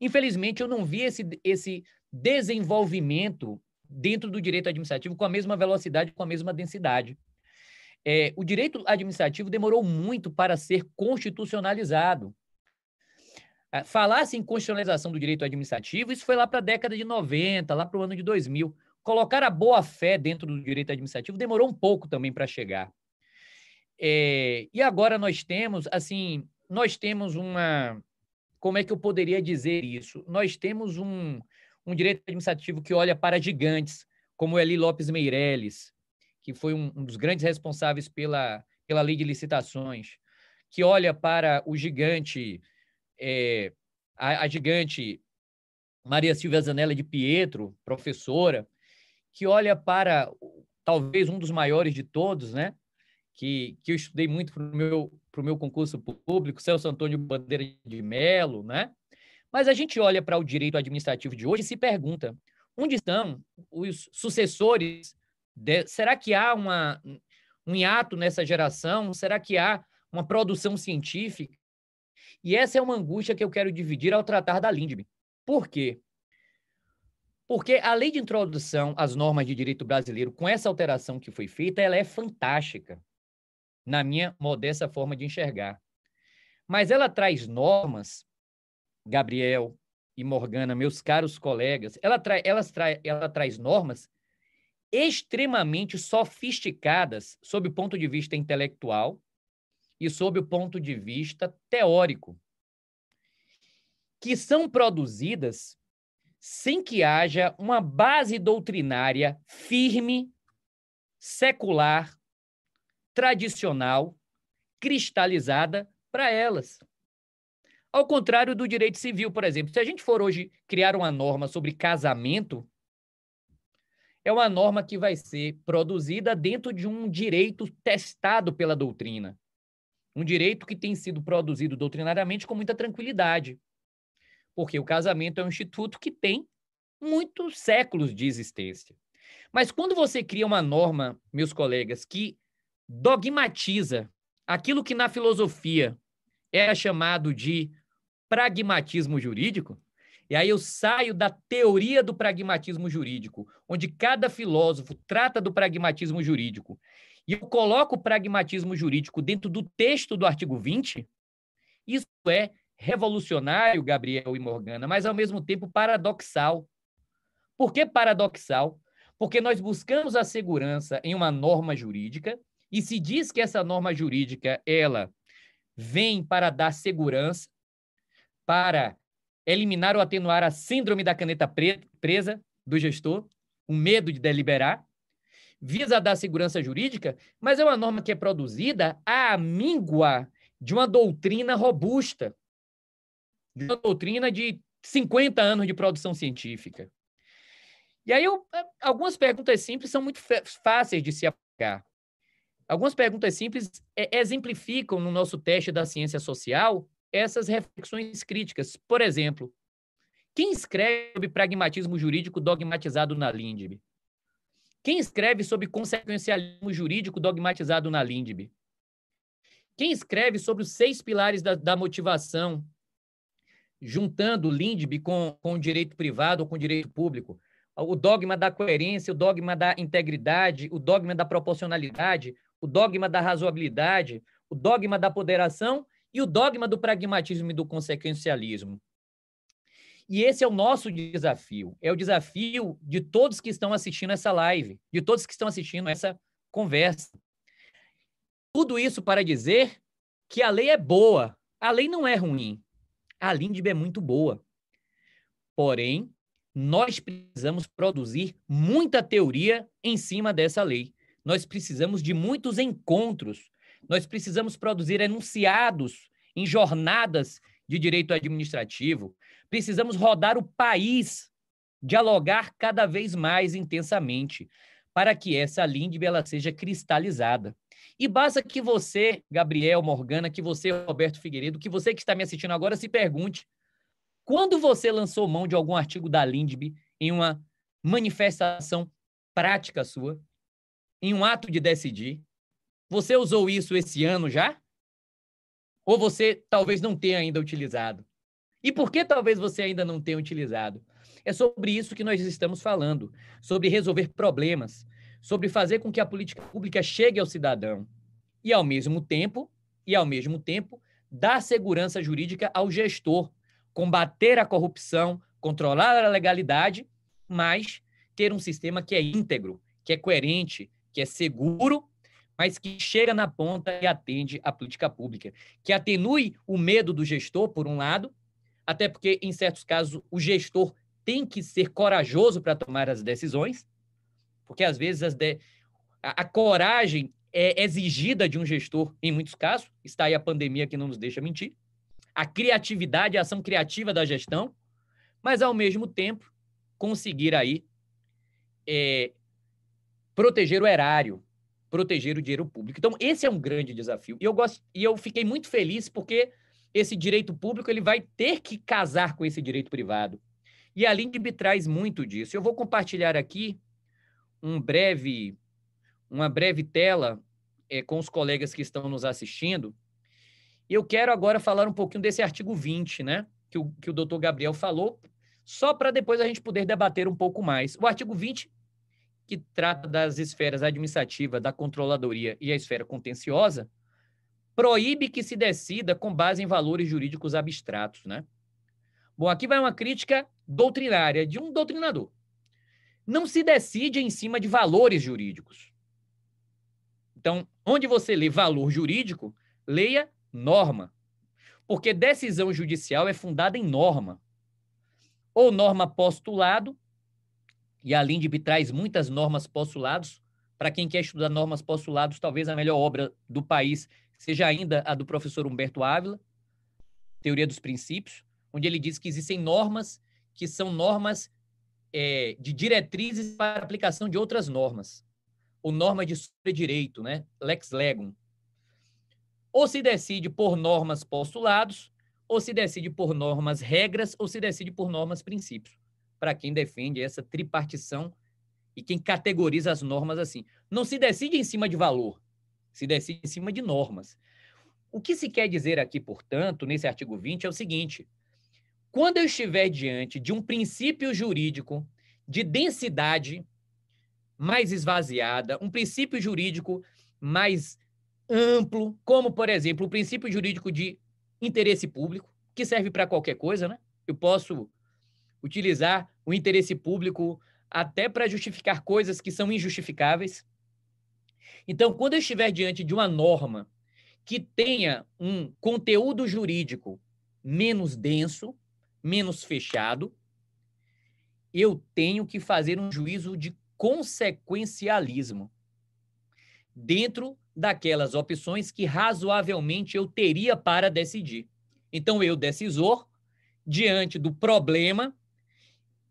Infelizmente, eu não vi esse, esse desenvolvimento dentro do direito administrativo com a mesma velocidade, com a mesma densidade. É, o direito administrativo demorou muito para ser constitucionalizado. É, Falar-se em constitucionalização do direito administrativo, isso foi lá para a década de 90, lá para o ano de 2000. Colocar a boa-fé dentro do direito administrativo demorou um pouco também para chegar. É, e agora nós temos, assim, nós temos uma, como é que eu poderia dizer isso? Nós temos um, um direito administrativo que olha para gigantes, como Eli Lopes Meirelles, que foi um, um dos grandes responsáveis pela, pela lei de licitações, que olha para o gigante, é, a, a gigante Maria Silvia Zanella de Pietro, professora, que olha para talvez um dos maiores de todos, né? Que, que eu estudei muito para o meu, para o meu concurso público, Celso Antônio Bandeira de Melo, né? Mas a gente olha para o direito administrativo de hoje e se pergunta: onde estão os sucessores? De... Será que há uma, um hiato nessa geração? Será que há uma produção científica? E essa é uma angústia que eu quero dividir ao tratar da LINDB. Por quê? Porque a lei de introdução às normas de direito brasileiro, com essa alteração que foi feita, ela é fantástica na minha modesta forma de enxergar. Mas ela traz normas, Gabriel e Morgana, meus caros colegas, ela, tra ela, tra ela traz normas extremamente sofisticadas sob o ponto de vista intelectual e sob o ponto de vista teórico, que são produzidas sem que haja uma base doutrinária firme, secular, tradicional, cristalizada para elas. Ao contrário do direito civil, por exemplo, se a gente for hoje criar uma norma sobre casamento, é uma norma que vai ser produzida dentro de um direito testado pela doutrina. Um direito que tem sido produzido doutrinariamente com muita tranquilidade. Porque o casamento é um instituto que tem muitos séculos de existência. Mas quando você cria uma norma, meus colegas, que dogmatiza aquilo que na filosofia era chamado de pragmatismo jurídico, e aí eu saio da teoria do pragmatismo jurídico, onde cada filósofo trata do pragmatismo jurídico, e eu coloco o pragmatismo jurídico dentro do texto do artigo 20, isso é revolucionário, Gabriel e Morgana, mas ao mesmo tempo paradoxal. Por que paradoxal? Porque nós buscamos a segurança em uma norma jurídica e se diz que essa norma jurídica ela vem para dar segurança, para eliminar ou atenuar a síndrome da caneta presa, do gestor, o medo de deliberar, visa dar segurança jurídica, mas é uma norma que é produzida à míngua de uma doutrina robusta, de uma doutrina de 50 anos de produção científica. E aí, eu, algumas perguntas simples são muito fáceis de se aplicar. Algumas perguntas simples exemplificam no nosso teste da ciência social essas reflexões críticas. Por exemplo, quem escreve sobre pragmatismo jurídico dogmatizado na LINDB? Quem escreve sobre consequencialismo jurídico dogmatizado na LINDB? Quem escreve sobre os seis pilares da, da motivação, juntando o LINDB com, com o direito privado ou com o direito público? O dogma da coerência, o dogma da integridade, o dogma da proporcionalidade, o dogma da razoabilidade, o dogma da ponderação e o dogma do pragmatismo e do consequencialismo. E esse é o nosso desafio. É o desafio de todos que estão assistindo essa live, de todos que estão assistindo essa conversa. Tudo isso para dizer que a lei é boa. A lei não é ruim. A LINDB é muito boa. Porém, nós precisamos produzir muita teoria em cima dessa lei. Nós precisamos de muitos encontros. Nós precisamos produzir enunciados em jornadas de direito administrativo. Precisamos rodar o país, dialogar cada vez mais intensamente, para que essa LINDB ela seja cristalizada. E basta que você, Gabriel Morgana, que você, Roberto Figueiredo, que você que está me assistindo agora, se pergunte: quando você lançou mão de algum artigo da LINDB em uma manifestação prática sua, em um ato de decidir, você usou isso esse ano já? Ou você talvez não tenha ainda utilizado? E por que talvez você ainda não tenha utilizado? É sobre isso que nós estamos falando, sobre resolver problemas, sobre fazer com que a política pública chegue ao cidadão e ao mesmo tempo, e ao mesmo tempo, dar segurança jurídica ao gestor, combater a corrupção, controlar a legalidade, mas ter um sistema que é íntegro, que é coerente, que é seguro mas que chega na ponta e atende à política pública, que atenue o medo do gestor, por um lado, até porque, em certos casos, o gestor tem que ser corajoso para tomar as decisões, porque às vezes de... a, a, coragem é exigida de um gestor em muitos casos, está aí a pandemia que não nos deixa mentir, a criatividade, a ação criativa da gestão, mas ao mesmo tempo conseguir aí é, proteger o erário, proteger o dinheiro público. Então, esse é um grande desafio. E eu gosto e eu fiquei muito feliz porque esse direito público ele vai ter que casar com esse direito privado. E a LINDB traz muito disso. Eu vou compartilhar aqui um breve uma breve tela é, com os colegas que estão nos assistindo. E eu quero agora falar um pouquinho desse artigo 20, né? Que o, que o doutor Gabriel falou, só para depois a gente poder debater um pouco mais. O artigo 20 que trata das esferas administrativa, da controladoria e a esfera contenciosa, proíbe que se decida com base em valores jurídicos abstratos, né? Bom, aqui vai uma crítica doutrinária de um doutrinador. Não se decide em cima de valores jurídicos. Então, onde você lê valor jurídico, leia norma. Porque decisão judicial é fundada em norma. Ou norma postulado, e a LINDB traz muitas normas postulados. Para quem quer estudar normas postulados, talvez a melhor obra do país seja ainda a do professor Humberto Ávila, Teoria dos Princípios, onde ele diz que existem normas que são normas é, de diretrizes para aplicação de outras normas, ou norma de direito, né? Lex legum. Ou se decide por normas postulados, ou se decide por normas regras, ou se decide por normas princípios para quem defende essa tripartição e quem categoriza as normas assim. Não se decide em cima de valor, se decide em cima de normas. O que se quer dizer aqui, portanto, nesse artigo 20 é o seguinte: quando eu estiver diante de um princípio jurídico de densidade mais esvaziada, um princípio jurídico mais amplo, como, por exemplo, o princípio jurídico de interesse público, que serve para qualquer coisa, né? Eu posso utilizar o interesse público até para justificar coisas que são injustificáveis. Então, quando eu estiver diante de uma norma que tenha um conteúdo jurídico menos denso, menos fechado, eu tenho que fazer um juízo de consequencialismo dentro daquelas opções que razoavelmente eu teria para decidir. Então, eu, decisor, diante do problema,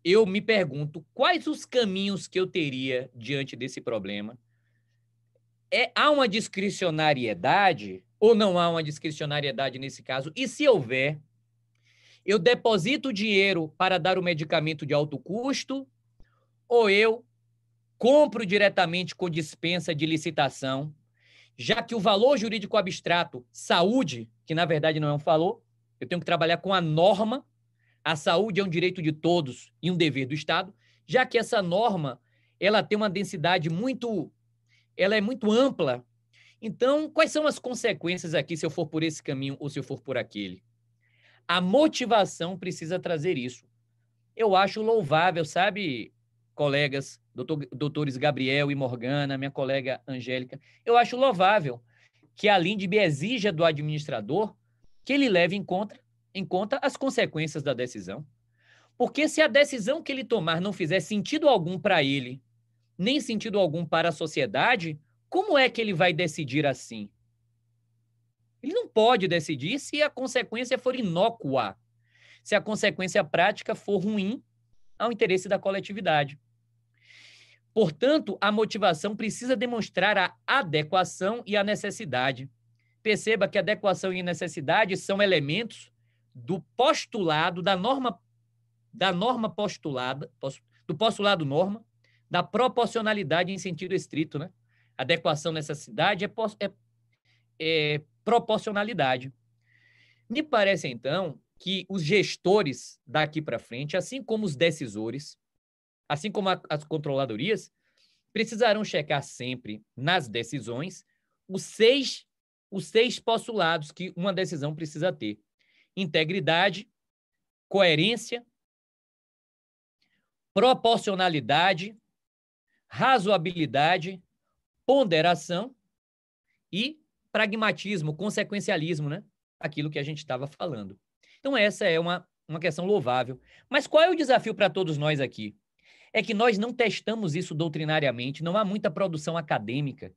eu me pergunto quais os caminhos que eu teria diante desse problema. É, há uma discricionariedade ou não há uma discricionariedade nesse caso? E se houver, eu deposito dinheiro para dar o medicamento de alto custo ou eu compro diretamente com dispensa de licitação, já que o valor jurídico abstrato, saúde, que na verdade não é um valor, eu tenho que trabalhar com a norma, a saúde é um direito de todos e um dever do Estado, já que essa norma, ela tem uma densidade muito ela é muito ampla. Então, quais são as consequências aqui se eu for por esse caminho ou se eu for por aquele? A motivação precisa trazer isso. Eu acho louvável, sabe, colegas, doutor, doutores Gabriel e Morgana, minha colega Angélica, eu acho louvável que a LINDB exija do administrador que ele leve em conta, em conta as consequências da decisão. Porque se a decisão que ele tomar não fizer sentido algum para ele, nem sentido algum para a sociedade, como é que ele vai decidir assim? Ele não pode decidir se a consequência for inócua, se a consequência prática for ruim ao interesse da coletividade. Portanto, a motivação precisa demonstrar a adequação e a necessidade. Perceba que adequação e necessidade são elementos do postulado da norma da norma postulada, do postulado norma, da proporcionalidade em sentido estrito, né? Adequação, necessidade é, é, é proporcionalidade. Me parece, então, que os gestores daqui para frente, assim como os decisores, assim como a, as controladorias, precisarão checar sempre nas decisões os seis, os seis postulados que uma decisão precisa ter: integridade, coerência, proporcionalidade, razoabilidade, ponderação e pragmatismo, consequencialismo, né? Aquilo que a gente estava falando. Então, essa é uma, uma questão louvável. Mas qual é o desafio para todos nós aqui? É que nós não testamos isso doutrinariamente, não há muita produção acadêmica.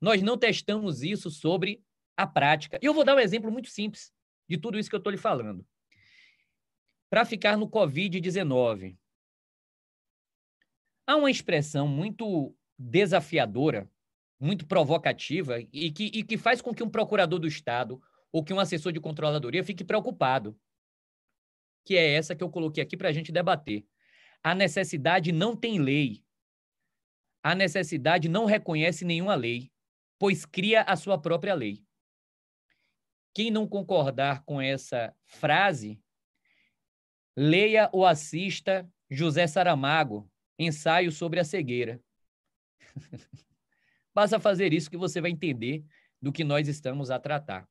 Nós não testamos isso sobre a prática. E eu vou dar um exemplo muito simples de tudo isso que eu estou lhe falando. Para ficar no Covid-19, há uma expressão muito desafiadora muito provocativa e que, e que faz com que um procurador do Estado ou que um assessor de controladoria fique preocupado. Que é essa que eu coloquei aqui para a gente debater. A necessidade não tem lei. A necessidade não reconhece nenhuma lei, pois cria a sua própria lei. Quem não concordar com essa frase, leia ou assista José Saramago, Ensaio sobre a Cegueira. Basta fazer isso que você vai entender do que nós estamos a tratar.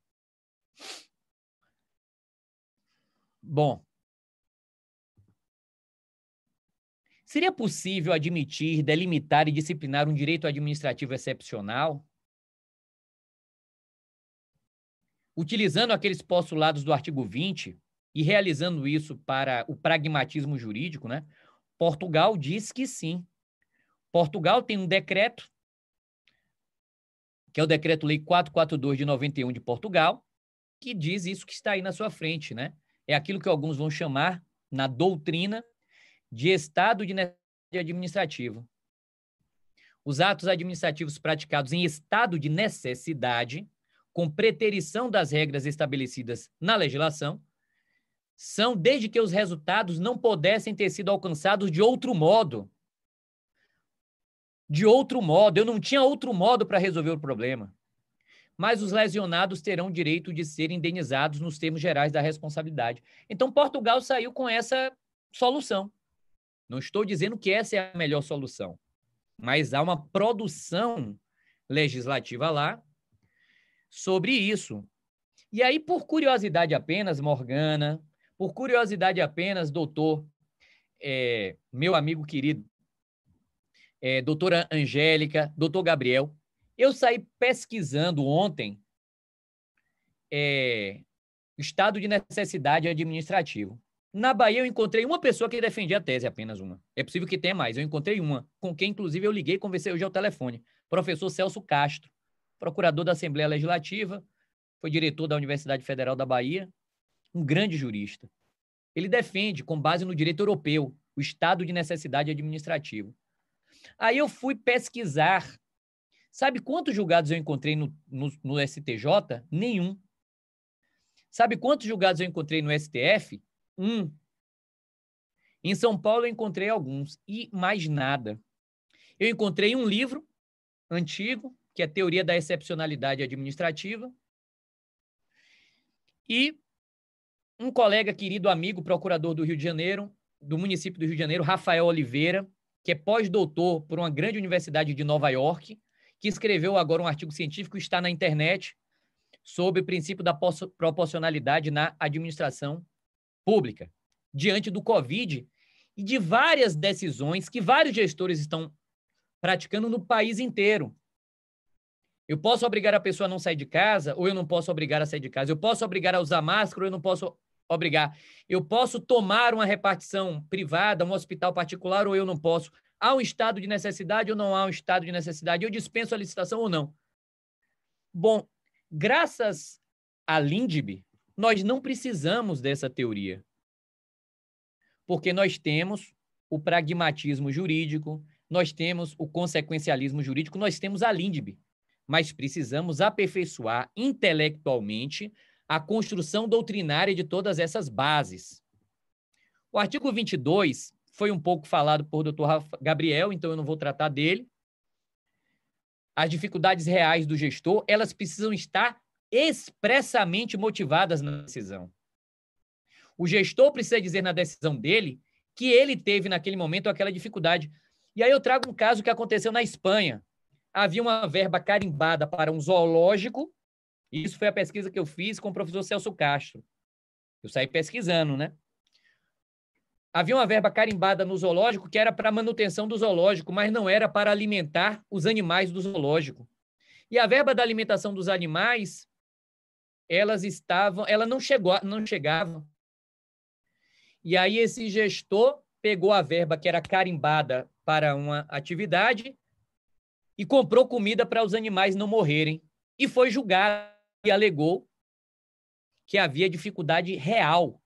Bom, seria possível admitir, delimitar e disciplinar um direito administrativo excepcional? Utilizando aqueles postulados do artigo 20 e realizando isso para o pragmatismo jurídico, né? Portugal diz que sim. Portugal tem um decreto que é o Decreto-Lei 442 de 91 de Portugal, que diz isso que está aí na sua frente, né? É aquilo que alguns vão chamar, na doutrina, de estado de necessidade administrativo. Os atos administrativos praticados em estado de necessidade, com preterição das regras estabelecidas na legislação, são desde que os resultados não pudessem ter sido alcançados de outro modo, de outro modo. Eu não tinha outro modo para resolver o problema. Mas os lesionados terão direito de serem indenizados nos termos gerais da responsabilidade. Então, Portugal saiu com essa solução. Não estou dizendo que essa é a melhor solução, mas há uma produção legislativa lá sobre isso. E aí, por curiosidade apenas, Morgana, por curiosidade apenas, doutor, é, meu amigo querido é, doutora Angélica, doutor Gabriel. Eu saí pesquisando ontem é, estado de necessidade administrativo. Na Bahia, eu encontrei uma pessoa que defendia a tese, apenas uma. É possível que tenha mais. Eu encontrei uma, com quem, inclusive, eu liguei e conversei hoje ao telefone. Professor Celso Castro, procurador da Assembleia Legislativa, foi diretor da Universidade Federal da Bahia, um grande jurista. Ele defende, com base no direito europeu, o estado de necessidade administrativo. Aí eu fui pesquisar. Sabe quantos julgados eu encontrei no, no, no STJ? Nenhum. Sabe quantos julgados eu encontrei no STF? Um. Em São Paulo eu encontrei alguns e mais nada. Eu encontrei um livro antigo, que é Teoria da Excepcionalidade Administrativa, e um colega querido amigo, procurador do Rio de Janeiro, do município do Rio de Janeiro, Rafael Oliveira, que é pós-doutor por uma grande universidade de Nova York, que escreveu agora um artigo científico, está na internet, sobre o princípio da proporcionalidade na administração pública, diante do Covid e de várias decisões que vários gestores estão praticando no país inteiro. Eu posso obrigar a pessoa a não sair de casa, ou eu não posso obrigar a sair de casa. Eu posso obrigar a usar máscara, ou eu não posso obrigar. Eu posso tomar uma repartição privada, um hospital particular, ou eu não posso. Há um estado de necessidade ou não há um estado de necessidade? Eu dispenso a licitação ou não? Bom, graças a Lindbe, nós não precisamos dessa teoria. Porque nós temos o pragmatismo jurídico, nós temos o consequencialismo jurídico, nós temos a Lindbe. Mas precisamos aperfeiçoar intelectualmente a construção doutrinária de todas essas bases. O artigo 22 foi um pouco falado por Dr. Gabriel, então eu não vou tratar dele. As dificuldades reais do gestor, elas precisam estar expressamente motivadas na decisão. O gestor precisa dizer na decisão dele que ele teve naquele momento aquela dificuldade. E aí eu trago um caso que aconteceu na Espanha. Havia uma verba carimbada para um zoológico, e isso foi a pesquisa que eu fiz com o professor Celso Castro. Eu saí pesquisando, né? Havia uma verba carimbada no zoológico que era para manutenção do zoológico, mas não era para alimentar os animais do zoológico. E a verba da alimentação dos animais elas estavam, ela não chegou, não chegava. E aí esse gestor pegou a verba que era carimbada para uma atividade e comprou comida para os animais não morrerem e foi julgado e alegou que havia dificuldade real.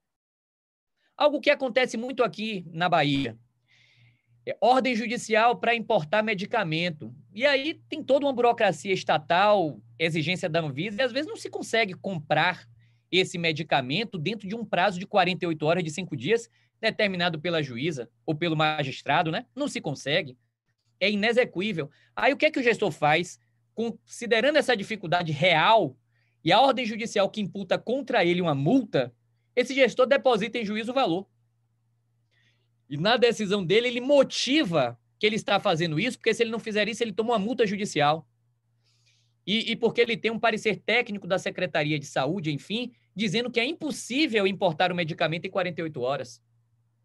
Algo que acontece muito aqui na Bahia. É ordem judicial para importar medicamento. E aí tem toda uma burocracia estatal, exigência da Anvisa, e às vezes não se consegue comprar esse medicamento dentro de um prazo de 48 horas, de cinco dias, determinado pela juíza ou pelo magistrado, né? Não se consegue. É inexequível. Aí o que é que o gestor faz? Considerando essa dificuldade real e a ordem judicial que imputa contra ele uma multa, esse gestor deposita em juízo o valor. E na decisão dele, ele motiva que ele está fazendo isso, porque se ele não fizer isso, ele toma uma multa judicial. E, e, porque ele tem um parecer técnico da Secretaria de Saúde, enfim, dizendo que é impossível importar o medicamento em 48 horas.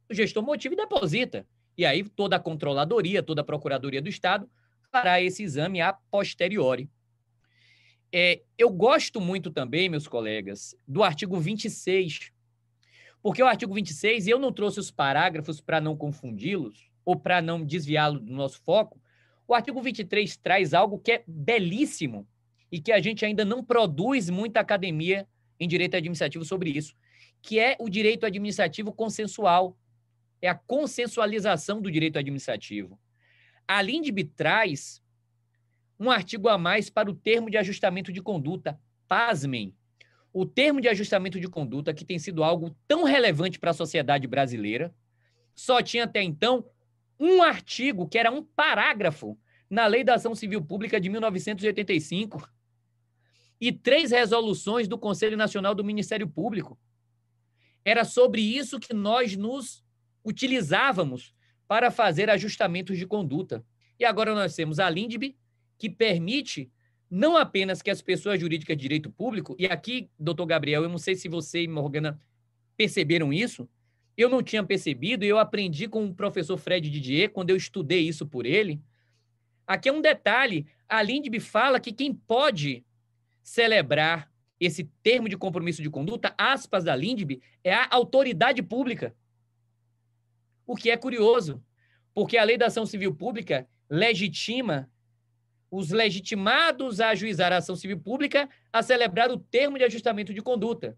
O gestor motiva e deposita. E aí toda a controladoria, toda a Procuradoria do Estado fará esse exame a posteriori. É, eu gosto muito também, meus colegas, do artigo 26 porque o artigo 26, e eu não trouxe os parágrafos para não confundi-los, ou para não desviá-lo do nosso foco, o artigo 23 traz algo que é belíssimo e que a gente ainda não produz muita academia em direito administrativo sobre isso, que é o direito administrativo consensual. É a consensualização do direito administrativo. A LINDB traz um artigo a mais para o termo de ajustamento de conduta. Pasmem, o termo de ajustamento de conduta, que tem sido algo tão relevante para a sociedade brasileira, só tinha até então um artigo, que era um parágrafo, na Lei da Ação Civil Pública de 1985, e três resoluções do Conselho Nacional do Ministério Público. Era sobre isso que nós nos utilizávamos para fazer ajustamentos de conduta. E agora nós temos a LINDB, que permite não apenas que as pessoas jurídicas de direito público, e aqui, doutor Gabriel, eu não sei se você e Morgana perceberam isso, eu não tinha percebido e eu aprendi com o professor Fred Didier, quando eu estudei isso por ele. Aqui é um detalhe, a Lindbe fala que quem pode celebrar esse termo de compromisso de conduta, aspas da LINDB, é a autoridade pública. O que é curioso, porque a lei da ação civil pública legitima os legitimados a ajuizar a ação civil pública a celebrar o termo de ajustamento de conduta.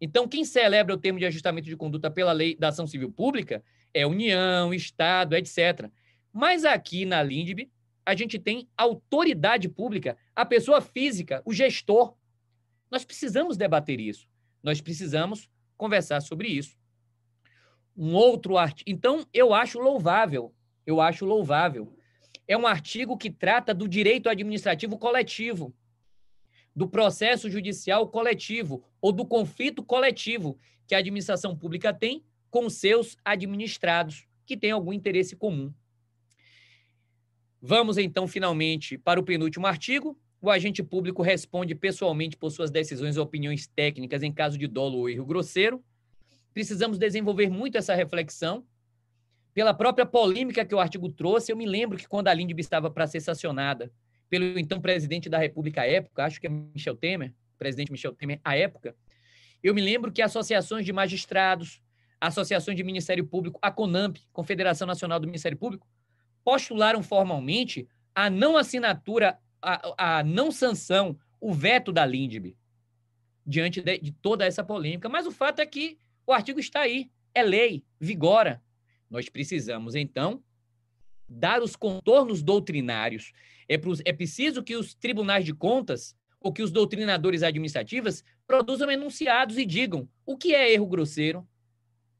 Então, quem celebra o termo de ajustamento de conduta pela lei da ação civil pública é União, Estado, etc. Mas aqui na LINDB, a gente tem autoridade pública, a pessoa física, o gestor. Nós precisamos debater isso. Nós precisamos conversar sobre isso. Um outro artigo. Então, eu acho louvável, eu acho louvável. É um artigo que trata do direito administrativo coletivo, do processo judicial coletivo ou do conflito coletivo que a administração pública tem com seus administrados, que têm algum interesse comum. Vamos então finalmente para o penúltimo artigo. O agente público responde pessoalmente por suas decisões ou opiniões técnicas em caso de dolo ou erro grosseiro. Precisamos desenvolver muito essa reflexão. Pela própria polêmica que o artigo trouxe, eu me lembro que quando a Lindb estava para ser sancionada pelo então presidente da República à época, acho que é Michel Temer, presidente Michel Temer à época, eu me lembro que associações de magistrados, associações de Ministério Público, a CONAMP, Confederação Nacional do Ministério Público, postularam formalmente a não assinatura, a, a não sanção, o veto da Lindb, diante de, de toda essa polêmica. Mas o fato é que o artigo está aí, é lei, vigora. Nós precisamos, então, dar os contornos doutrinários. É, é preciso que os tribunais de contas ou que os doutrinadores administrativos produzam enunciados e digam o que é erro grosseiro,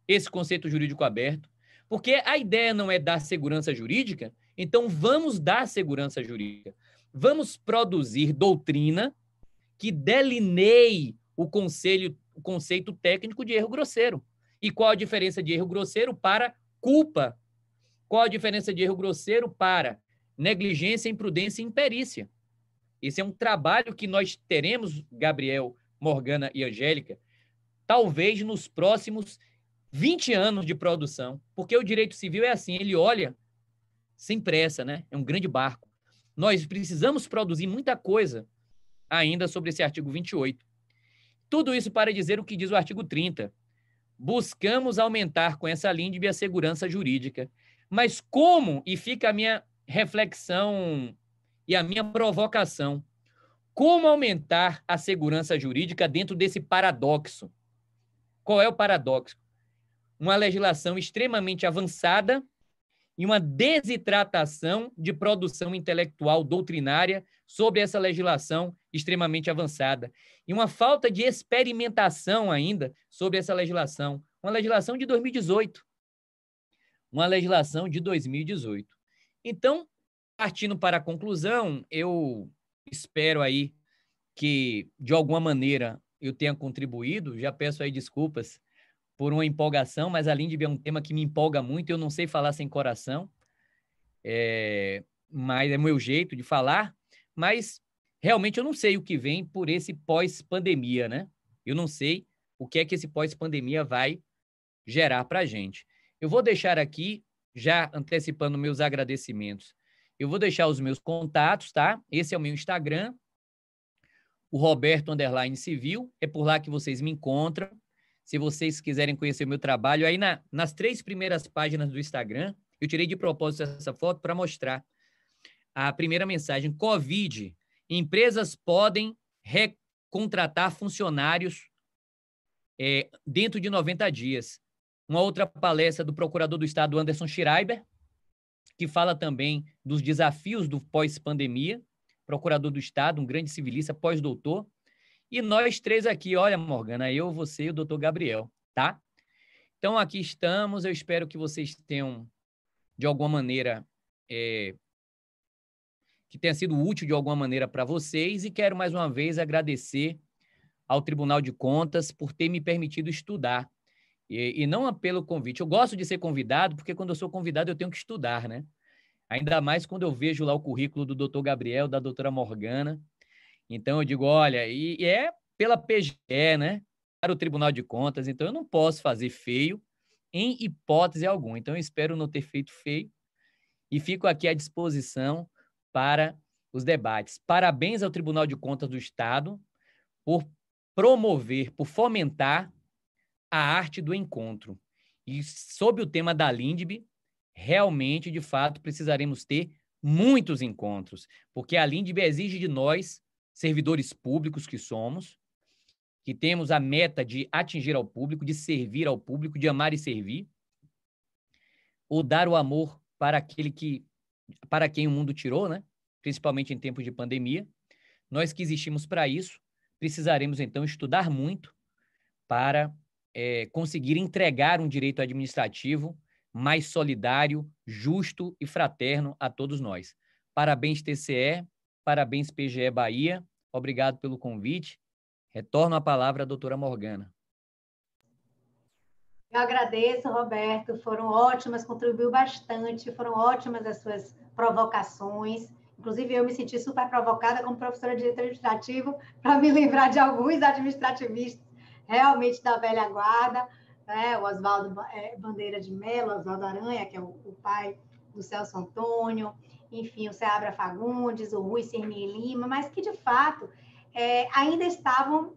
esse conceito jurídico aberto, porque a ideia não é dar segurança jurídica, então vamos dar segurança jurídica. Vamos produzir doutrina que delineie o, conselho, o conceito técnico de erro grosseiro. E qual a diferença de erro grosseiro para culpa? Qual a diferença de erro grosseiro para negligência, imprudência e imperícia? Esse é um trabalho que nós teremos, Gabriel, Morgana e Angélica, talvez nos próximos 20 anos de produção, porque o direito civil é assim, ele olha sem pressa, né? É um grande barco. Nós precisamos produzir muita coisa ainda sobre esse artigo 28. Tudo isso para dizer o que diz o artigo 30. Buscamos aumentar com essa LINDB a segurança jurídica. Mas como, e fica a minha reflexão e a minha provocação, como aumentar a segurança jurídica dentro desse paradoxo? Qual é o paradoxo? uma legislação extremamente avançada e uma desidratação de produção intelectual doutrinária sobre essa legislação extremamente avançada. E uma falta de experimentação ainda sobre essa legislação. Uma legislação de 2018. Uma legislação de 2018. Então, partindo para a conclusão, eu espero aí que, de alguma maneira, eu tenha contribuído. Já peço aí desculpas por uma empolgação, mas a Lindb é um tema que me empolga muito, eu não sei falar sem coração, é, mas é meu jeito de falar, mas realmente eu não sei o que vem por esse pós-pandemia, né? Eu não sei o que é que esse pós-pandemia vai gerar para a gente. Eu vou deixar aqui, já antecipando meus agradecimentos, eu vou deixar os meus contatos, tá? Esse é o meu Instagram, o Roberto Underline Civil, é por lá que vocês me encontram. Se vocês quiserem conhecer o meu trabalho, aí na, nas três primeiras páginas do Instagram, eu tirei de propósito essa foto para mostrar a primeira mensagem: Covid. Empresas podem recontratar funcionários é, dentro de 90 dias. Uma outra palestra do procurador do Estado, Anderson Schreiber, que fala também dos desafios do pós-pandemia. Procurador do Estado, um grande civilista, pós-doutor. E nós três aqui, olha, Morgana, eu, você e o doutor Gabriel, tá? Então, aqui estamos. Eu espero que vocês tenham, de alguma maneira, é, que tenha sido útil de alguma maneira para vocês. E quero mais uma vez agradecer ao Tribunal de Contas por ter me permitido estudar. E, e não pelo convite. Eu gosto de ser convidado, porque quando eu sou convidado eu tenho que estudar, né? Ainda mais quando eu vejo lá o currículo do doutor Gabriel, da doutora Morgana. Então eu digo, olha, e, e é pela PGE, né? Para o Tribunal de Contas, então eu não posso fazer feio em hipótese alguma. Então eu espero não ter feito feio e fico aqui à disposição para os debates. Parabéns ao Tribunal de Contas do Estado por promover, por fomentar a arte do encontro. E sob o tema da Lindb, realmente, de fato, precisaremos ter muitos encontros, porque a Lindb exige de nós, servidores públicos que somos, que temos a meta de atingir ao público, de servir ao público, de amar e servir, ou dar o amor para aquele que para quem o mundo tirou, né? Principalmente em tempos de pandemia. Nós que existimos para isso, precisaremos então estudar muito para é, conseguir entregar um direito administrativo mais solidário, justo e fraterno a todos nós. Parabéns, TCE, parabéns, PGE Bahia, obrigado pelo convite. Retorno a palavra à doutora Morgana. Eu agradeço, Roberto, foram ótimas, contribuiu bastante, foram ótimas as suas provocações. Inclusive, eu me senti super provocada como professora de direito administrativo para me lembrar de alguns administrativistas realmente da velha guarda, né? o Oswaldo é, Bandeira de Mello, Oswaldo Aranha, que é o, pai do Celso Antônio, enfim, o Seabra Fagundes, o Rui Cirne Lima, mas que, de fato, é, ainda estavam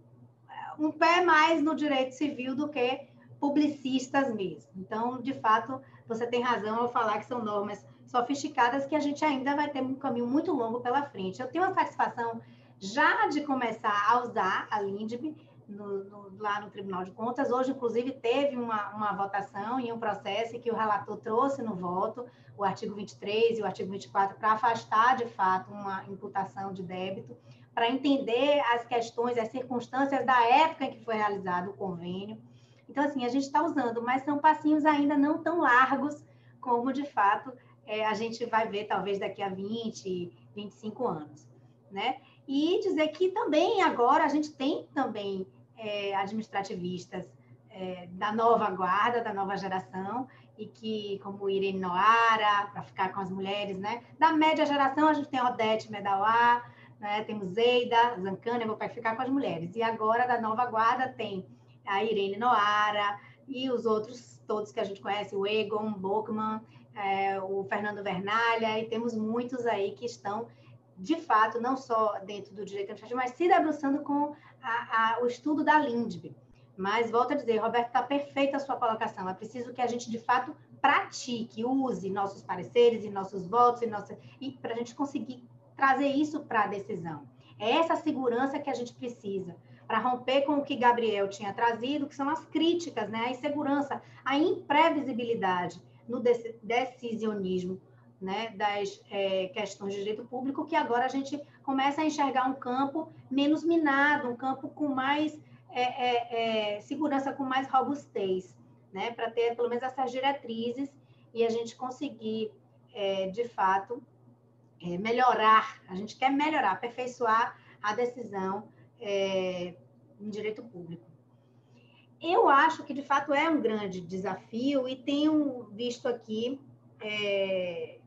é, um pé mais no direito civil do que publicistas mesmo. Então, de fato, você tem razão ao falar que são normas sofisticadas que a gente ainda vai ter um caminho muito longo pela frente. Eu tenho a satisfação já de começar a usar a LINDB no, no, lá no Tribunal de Contas. Hoje, inclusive, teve uma, uma votação em um processo que o relator trouxe no voto o artigo 23 e o artigo 24 para afastar, de fato, uma imputação de débito, para entender as questões, as circunstâncias da época em que foi realizado o convênio. Então, assim, a gente está usando, mas são passinhos ainda não tão largos como, de fato, é, a gente vai ver talvez daqui a 20, 25 anos, né? E dizer que também agora a gente tem também é, administrativistas é, da nova guarda, da nova geração, e que, como Irene Noara, para ficar com as mulheres, né? Da média geração, a gente tem Odete Medauá, né? temos Zeida, Zancana, vou ficar com as mulheres. E agora, da nova guarda, tem a Irene Noara e os outros todos que a gente conhece, o Egon Bockman, é, o Fernando Vernalha, e temos muitos aí que estão, de fato, não só dentro do direito administrativo, mas se debruçando com a, a, o estudo da LINDB. Mas, volto a dizer, Roberto, está perfeita a sua colocação. É preciso que a gente, de fato, pratique, use nossos pareceres e nossos votos e, nossa, e para a gente conseguir trazer isso para a decisão. É essa segurança que a gente precisa para romper com o que Gabriel tinha trazido, que são as críticas, né? a insegurança, a imprevisibilidade no decisionismo né, das é, questões de direito público, que agora a gente começa a enxergar um campo menos minado, um campo com mais é, é, é segurança, com mais robustez, né, para ter pelo menos essas diretrizes e a gente conseguir, é, de fato, é, melhorar, a gente quer melhorar, aperfeiçoar a decisão em direito público. Eu acho que, de fato, é um grande desafio e tenho visto aqui, é,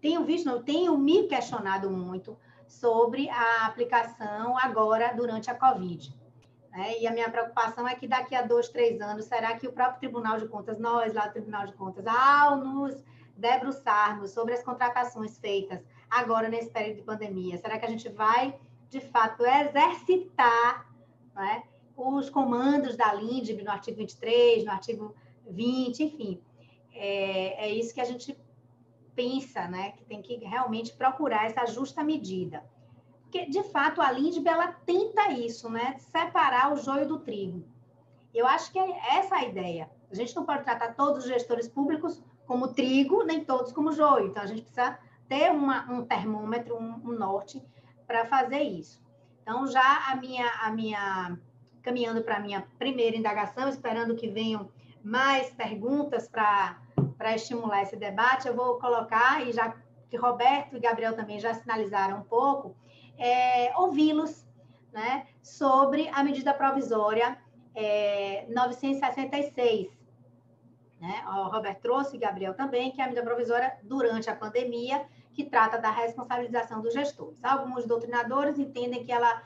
tenho visto, não, tenho me questionado muito sobre a aplicação agora durante a Covid. Né? E a minha preocupação é que daqui a dois, três anos, será que o próprio Tribunal de Contas, nós lá do Tribunal de Contas, ao nos debruçarmos sobre as contratações feitas agora nesse período de pandemia, será que a gente vai, de fato, exercitar né, os comandos da LINDB no artigo 23, no artigo 20, enfim. É, é isso que a gente pensa, né? Que tem que realmente procurar essa justa medida. Porque, de fato, a LINDB, ela tenta isso, né? Separar o joio do trigo. Eu acho que é essa a ideia. A gente não pode tratar todos os gestores públicos como trigo, nem todos como joio. Então, a gente precisa ter uma, um termômetro, um, um norte para fazer isso. Então, já a minha, a minha caminhando para a minha primeira indagação, esperando que venham mais perguntas para estimular esse debate, eu vou colocar, e já que Roberto e Gabriel também já sinalizaram um pouco, é, ouvi-los né, sobre a medida provisória é, 966. Né? O Roberto trouxe, Gabriel também, que é a medida provisória durante a pandemia, que trata da responsabilização dos gestores. Alguns doutrinadores entendem que ela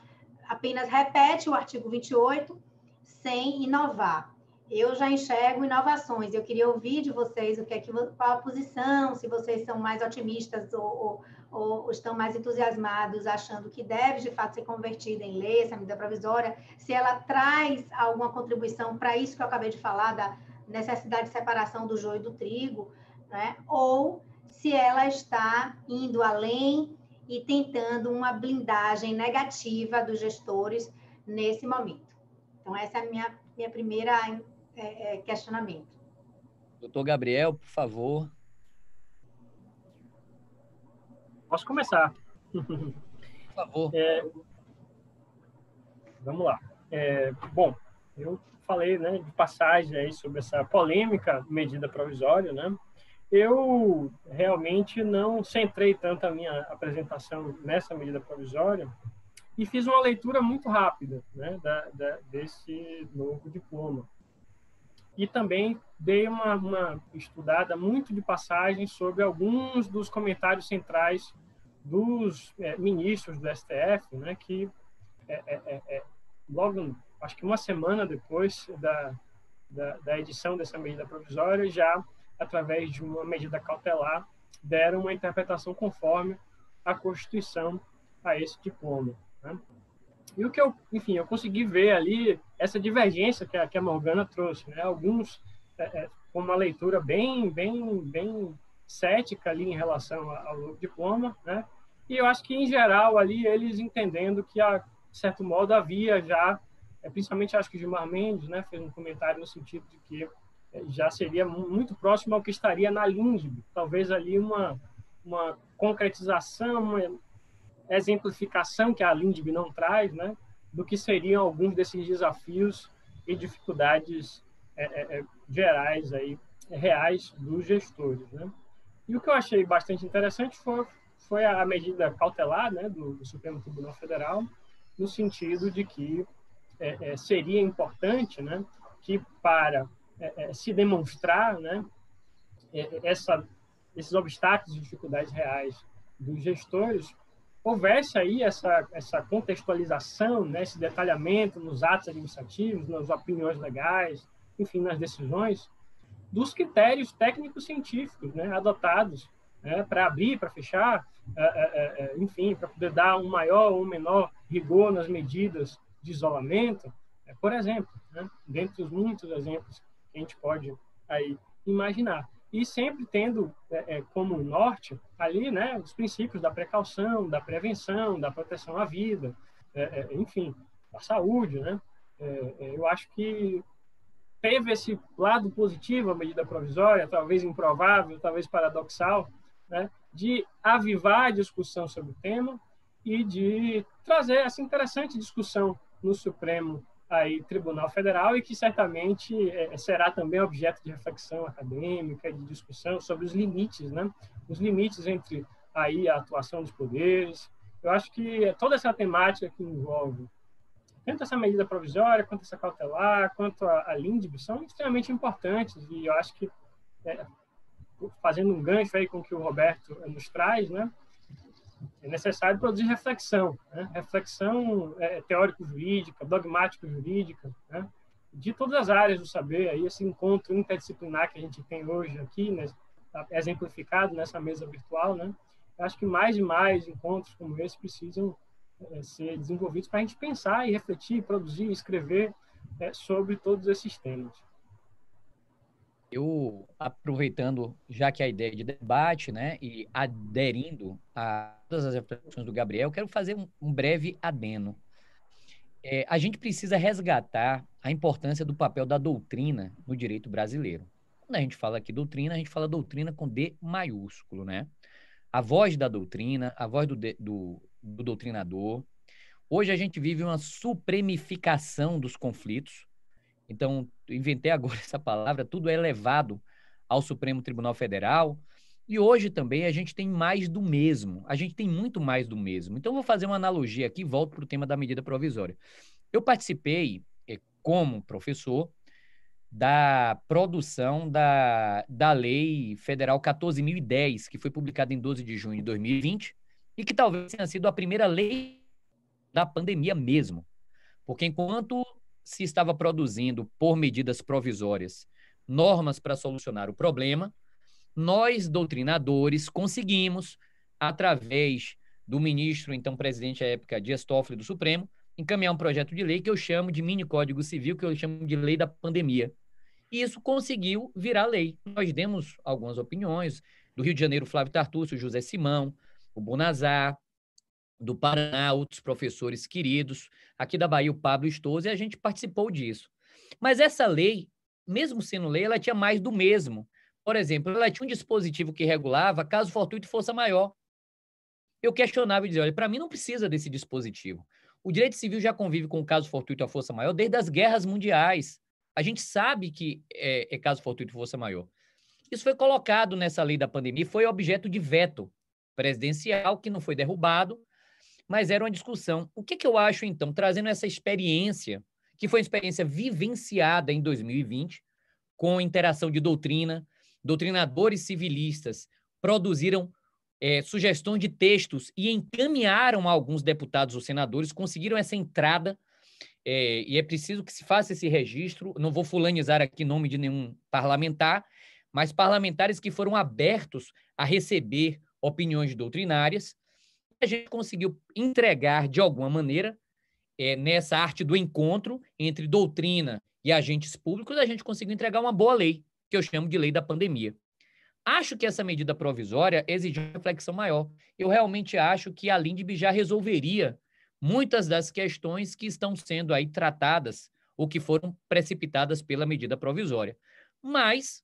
apenas repete o artigo 28 sem inovar. Eu já enxergo inovações. Eu queria ouvir de vocês o que é que qual a posição, se vocês são mais otimistas ou, ou, ou estão mais entusiasmados, achando que deve de fato ser convertida em lei, essa medida provisória, se ela traz alguma contribuição para isso que eu acabei de falar, da necessidade de separação do joio e do trigo, né? ou se ela está indo além e tentando uma blindagem negativa dos gestores nesse momento. Então, essa é a minha, minha primeira é, é, questionamento. Doutor Gabriel, por favor. Posso começar. Por favor. É, vamos lá. É, bom, eu falei né, de passagem aí sobre essa polêmica medida provisória, né? Eu realmente não centrei tanto a minha apresentação nessa medida provisória e fiz uma leitura muito rápida né, da, da, desse novo diploma. E também dei uma, uma estudada muito de passagem sobre alguns dos comentários centrais dos é, ministros do STF, né, que é, é, é, é logo, acho que uma semana depois da, da, da, edição dessa medida provisória, já através de uma medida cautelar, deram uma interpretação conforme a Constituição a esse diploma. Né? E o que eu, enfim, eu consegui ver ali essa divergência que a, que a Morgana trouxe, né? Alguns é, é, com uma leitura bem, bem, bem cética ali em relação ao diploma, né? E eu acho que em geral ali eles entendendo que a de certo modo havia já, é, principalmente acho que Gilmar Mendes, né, fez um comentário no sentido de que já seria muito próximo ao que estaria na LINDB, talvez ali uma uma concretização, uma exemplificação que a LINDB não traz, né, do que seriam alguns desses desafios e dificuldades é, é, é, gerais aí reais dos gestores, né? E o que eu achei bastante interessante foi foi a medida cautelar, né, do, do Supremo Tribunal Federal, no sentido de que é, é, seria importante, né, que para é, se demonstrar, né, essa, esses obstáculos e dificuldades reais dos gestores, houvesse aí essa, essa contextualização, né, esse detalhamento nos atos administrativos, nas opiniões legais, enfim, nas decisões, dos critérios técnicos científicos né, adotados né, para abrir, para fechar, é, é, é, enfim, para poder dar um maior ou menor rigor nas medidas de isolamento, por exemplo, né, dentre os muitos exemplos que a gente pode aí imaginar e sempre tendo é, é, como norte ali, né, os princípios da precaução, da prevenção, da proteção à vida, é, é enfim, da saúde, né? É, eu acho que teve esse lado positivo a medida provisória, talvez improvável, talvez paradoxal, né, de avivar a discussão sobre o tema e de trazer essa interessante discussão no Supremo aí Tribunal Federal e que certamente é, será também objeto de reflexão acadêmica, de discussão sobre os limites, né? Os limites entre aí a atuação dos poderes. Eu acho que toda essa temática que envolve tanto essa medida provisória, quanto essa cautelar, quanto a, a LINDB, são extremamente importantes e eu acho que é, fazendo um gancho aí com o que o Roberto nos traz, né? É necessário produzir reflexão, né? reflexão é, teórico-jurídica, dogmático-jurídica, né? de todas as áreas do saber, aí esse encontro interdisciplinar que a gente tem hoje aqui, né? Tá exemplificado nessa mesa virtual, né? Eu acho que mais e mais encontros como esse precisam é, ser desenvolvidos para a gente pensar e refletir, produzir, escrever é, sobre todos esses temas. Eu, aproveitando, já que a ideia de debate, né, e aderindo a todas as reflexões do Gabriel, quero fazer um, um breve adeno. É, a gente precisa resgatar a importância do papel da doutrina no direito brasileiro. Quando a gente fala aqui doutrina, a gente fala doutrina com D maiúsculo, né? A voz da doutrina, a voz do, do, do doutrinador. Hoje a gente vive uma supremificação dos conflitos, então, inventei agora essa palavra, tudo é levado ao Supremo Tribunal Federal. E hoje também a gente tem mais do mesmo. A gente tem muito mais do mesmo. Então, vou fazer uma analogia aqui, volto para o tema da medida provisória. Eu participei, eh, como professor, da produção da, da Lei Federal 14.010, que foi publicada em 12 de junho de 2020, e que talvez tenha sido a primeira lei da pandemia mesmo. Porque enquanto se estava produzindo, por medidas provisórias, normas para solucionar o problema, nós, doutrinadores, conseguimos, através do ministro, então presidente à época, Dias Toffoli do Supremo, encaminhar um projeto de lei que eu chamo de mini código civil, que eu chamo de lei da pandemia. E isso conseguiu virar lei. Nós demos algumas opiniões, do Rio de Janeiro, Flávio Tartúcio, José Simão, o Bonazar, do Paraná, outros professores queridos, aqui da Bahia, o Pablo Estoso, e a gente participou disso. Mas essa lei, mesmo sendo lei, ela tinha mais do mesmo. Por exemplo, ela tinha um dispositivo que regulava caso fortuito e força maior. Eu questionava e dizia, olha, para mim não precisa desse dispositivo. O direito civil já convive com o caso fortuito e a força maior desde as guerras mundiais. A gente sabe que é, é caso fortuito e força maior. Isso foi colocado nessa lei da pandemia foi objeto de veto presidencial, que não foi derrubado, mas era uma discussão. O que, que eu acho, então, trazendo essa experiência, que foi uma experiência vivenciada em 2020, com interação de doutrina, doutrinadores civilistas produziram é, sugestões de textos e encaminharam a alguns deputados ou senadores, conseguiram essa entrada, é, e é preciso que se faça esse registro. Não vou fulanizar aqui nome de nenhum parlamentar, mas parlamentares que foram abertos a receber opiniões doutrinárias a gente conseguiu entregar, de alguma maneira, é, nessa arte do encontro entre doutrina e agentes públicos, a gente conseguiu entregar uma boa lei, que eu chamo de lei da pandemia. Acho que essa medida provisória exige uma reflexão maior. Eu realmente acho que a LINDB já resolveria muitas das questões que estão sendo aí tratadas ou que foram precipitadas pela medida provisória. Mas,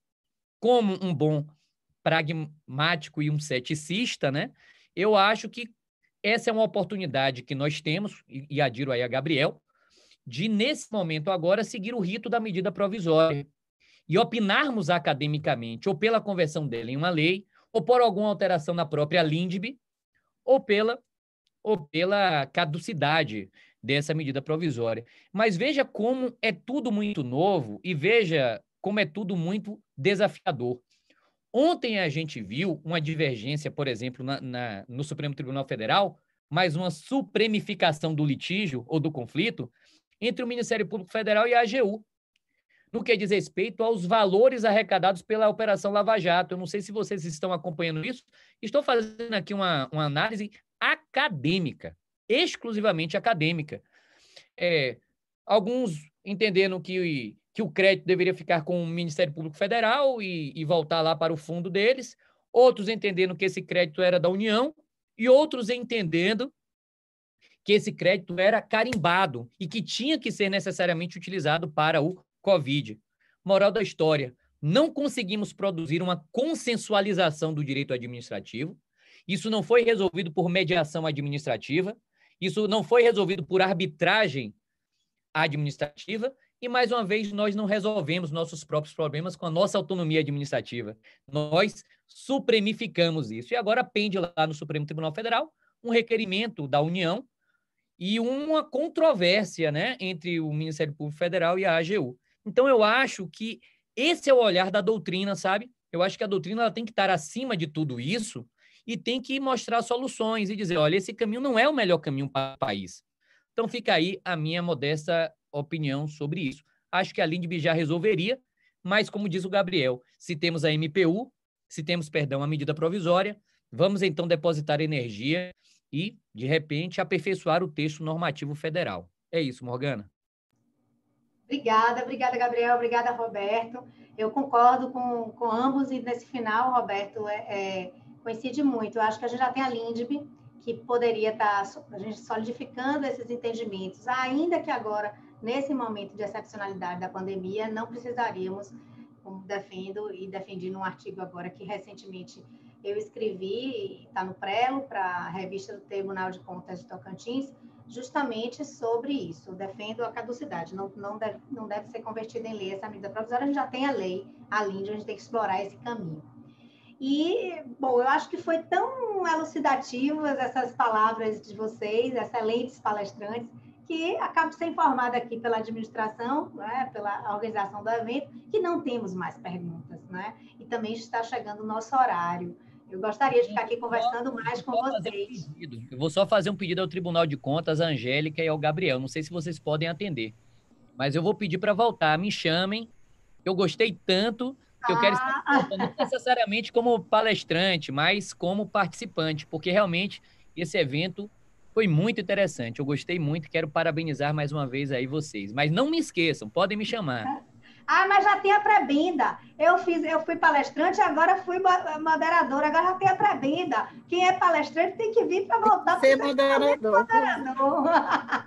como um bom pragmático e um ceticista, né, eu acho que essa é uma oportunidade que nós temos, e, e adiro aí a Gabriel, de, nesse momento agora, seguir o rito da medida provisória e opinarmos academicamente, ou pela conversão dela em uma lei, ou por alguma alteração na própria LINDB, ou pela, ou pela caducidade dessa medida provisória. Mas veja como é tudo muito novo e veja como é tudo muito desafiador. Ontem a gente viu uma divergência, por exemplo, na, na, no Supremo Tribunal Federal, mais uma supremificação do litígio ou do conflito entre o Ministério Público Federal e a AGU, no que diz respeito aos valores arrecadados pela Operação Lava Jato. Eu não sei se vocês estão acompanhando isso. Estou fazendo aqui uma, uma análise acadêmica, exclusivamente acadêmica. É, alguns entendendo que que o crédito deveria ficar com o Ministério Público Federal e, e voltar lá para o fundo deles, outros entendendo que esse crédito era da União e outros entendendo que esse crédito era carimbado e que tinha que ser necessariamente utilizado para o Covid. Moral da história: não conseguimos produzir uma consensualização do direito administrativo. Isso não foi resolvido por mediação administrativa, isso não foi resolvido por arbitragem administrativa e, mais uma vez, nós não resolvemos nossos próprios problemas com a nossa autonomia administrativa. Nós supremificamos isso. E agora pende lá no Supremo Tribunal Federal um requerimento da União e uma controvérsia né, entre o Ministério Público Federal e a AGU. Então, eu acho que esse é o olhar da doutrina, sabe? Eu acho que a doutrina ela tem que estar acima de tudo isso e tem que mostrar soluções e dizer: olha, esse caminho não é o melhor caminho para o país. Então, fica aí a minha modesta opinião sobre isso. Acho que a Lindb já resolveria, mas, como diz o Gabriel, se temos a MPU, se temos, perdão, a medida provisória, vamos então depositar energia e, de repente, aperfeiçoar o texto normativo federal. É isso, Morgana. Obrigada, obrigada, Gabriel, obrigada, Roberto. Eu concordo com, com ambos e nesse final, Roberto, é, é, coincide muito. Eu acho que a gente já tem a LINDB, que poderia estar a gente solidificando esses entendimentos, ainda que agora nesse momento de excepcionalidade da pandemia, não precisaríamos, como defendo e defendi num artigo agora que recentemente eu escrevi, está no prelo para a revista do Tribunal de Contas de Tocantins, justamente sobre isso. Defendo a caducidade, não, não, deve, não deve ser convertida em lei essa medida provisória, a gente já tem a lei, a LIND, a gente tem que explorar esse caminho. E, bom, eu acho que foi tão elucidativas essas palavras de vocês, excelentes palestrantes, que acaba de ser informada aqui pela administração, né, pela organização do evento, que não temos mais perguntas, né? E também está chegando o nosso horário. Eu gostaria de ficar aqui conversando mais com vocês. Um eu vou só fazer um pedido ao Tribunal de Contas, à Angélica e ao Gabriel. Não sei se vocês podem atender, mas eu vou pedir para voltar. Me chamem. Eu gostei tanto Eu quero estar ah. não necessariamente como palestrante, mas como participante, porque realmente esse evento foi muito interessante. Eu gostei muito, quero parabenizar mais uma vez aí vocês. Mas não me esqueçam, podem me chamar. Ah, mas já tem a pré-benda. Eu fiz, eu fui palestrante, agora fui moderadora, agora já tem a pré-benda. Quem é palestrante tem que vir para voltar para ser moderador. moderador.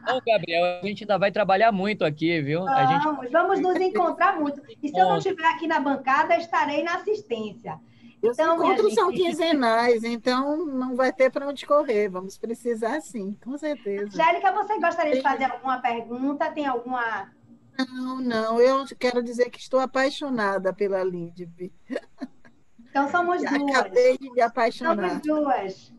Bom, Gabriel, a gente ainda vai trabalhar muito aqui, viu? Vamos, a gente... vamos nos encontrar muito. E se eu não estiver aqui na bancada, estarei na assistência. Os então, encontros são quinzenais, então não vai ter para onde correr. Vamos precisar sim, com certeza. Angélica, você gostaria de fazer alguma pergunta? Tem alguma não, não, eu quero dizer que estou apaixonada pela Lindbe. Então somos duas. Acabei de me apaixonar. Somos duas.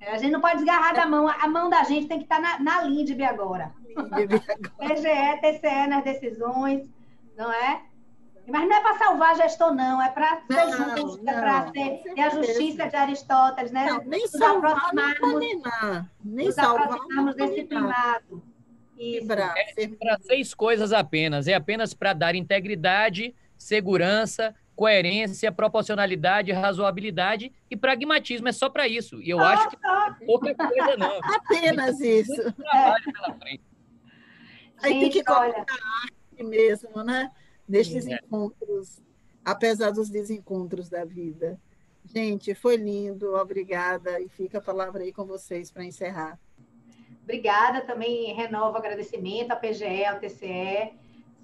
A gente não pode desgarrar da mão. A mão da gente tem que estar na, na Lindbe agora. Lindbe agora. PGE, TCE nas decisões, não é? Mas não é para salvar gestor, não, é para ser justo, é para ser e a justiça de Aristóteles, né? Não, nem salvar, nem Nem salvar, aproximarmos desse primado. É para seis coisas apenas. É apenas para dar integridade, segurança, coerência, proporcionalidade, razoabilidade e pragmatismo. É só para isso. E eu ah, acho que tá. pouca coisa não. Apenas isso. Muito trabalho é. pela frente. Aí Gente, tem que colocar a arte mesmo, né? Nestes é. encontros, apesar dos desencontros da vida. Gente, foi lindo, obrigada. E fica a palavra aí com vocês para encerrar. Obrigada, também renovo o agradecimento à PGE, ao TCE,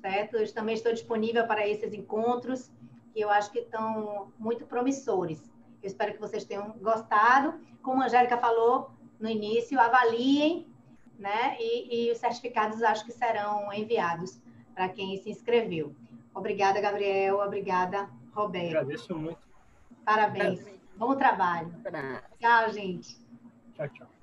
certo? Eu também estou disponível para esses encontros, que eu acho que estão muito promissores. Eu espero que vocês tenham gostado. Como a Angélica falou no início, avaliem, né? E, e os certificados acho que serão enviados para quem se inscreveu. Obrigada, Gabriel. Obrigada, Roberto. Agradeço muito. Parabéns. Bom trabalho. Tchau, gente. Tchau, tchau.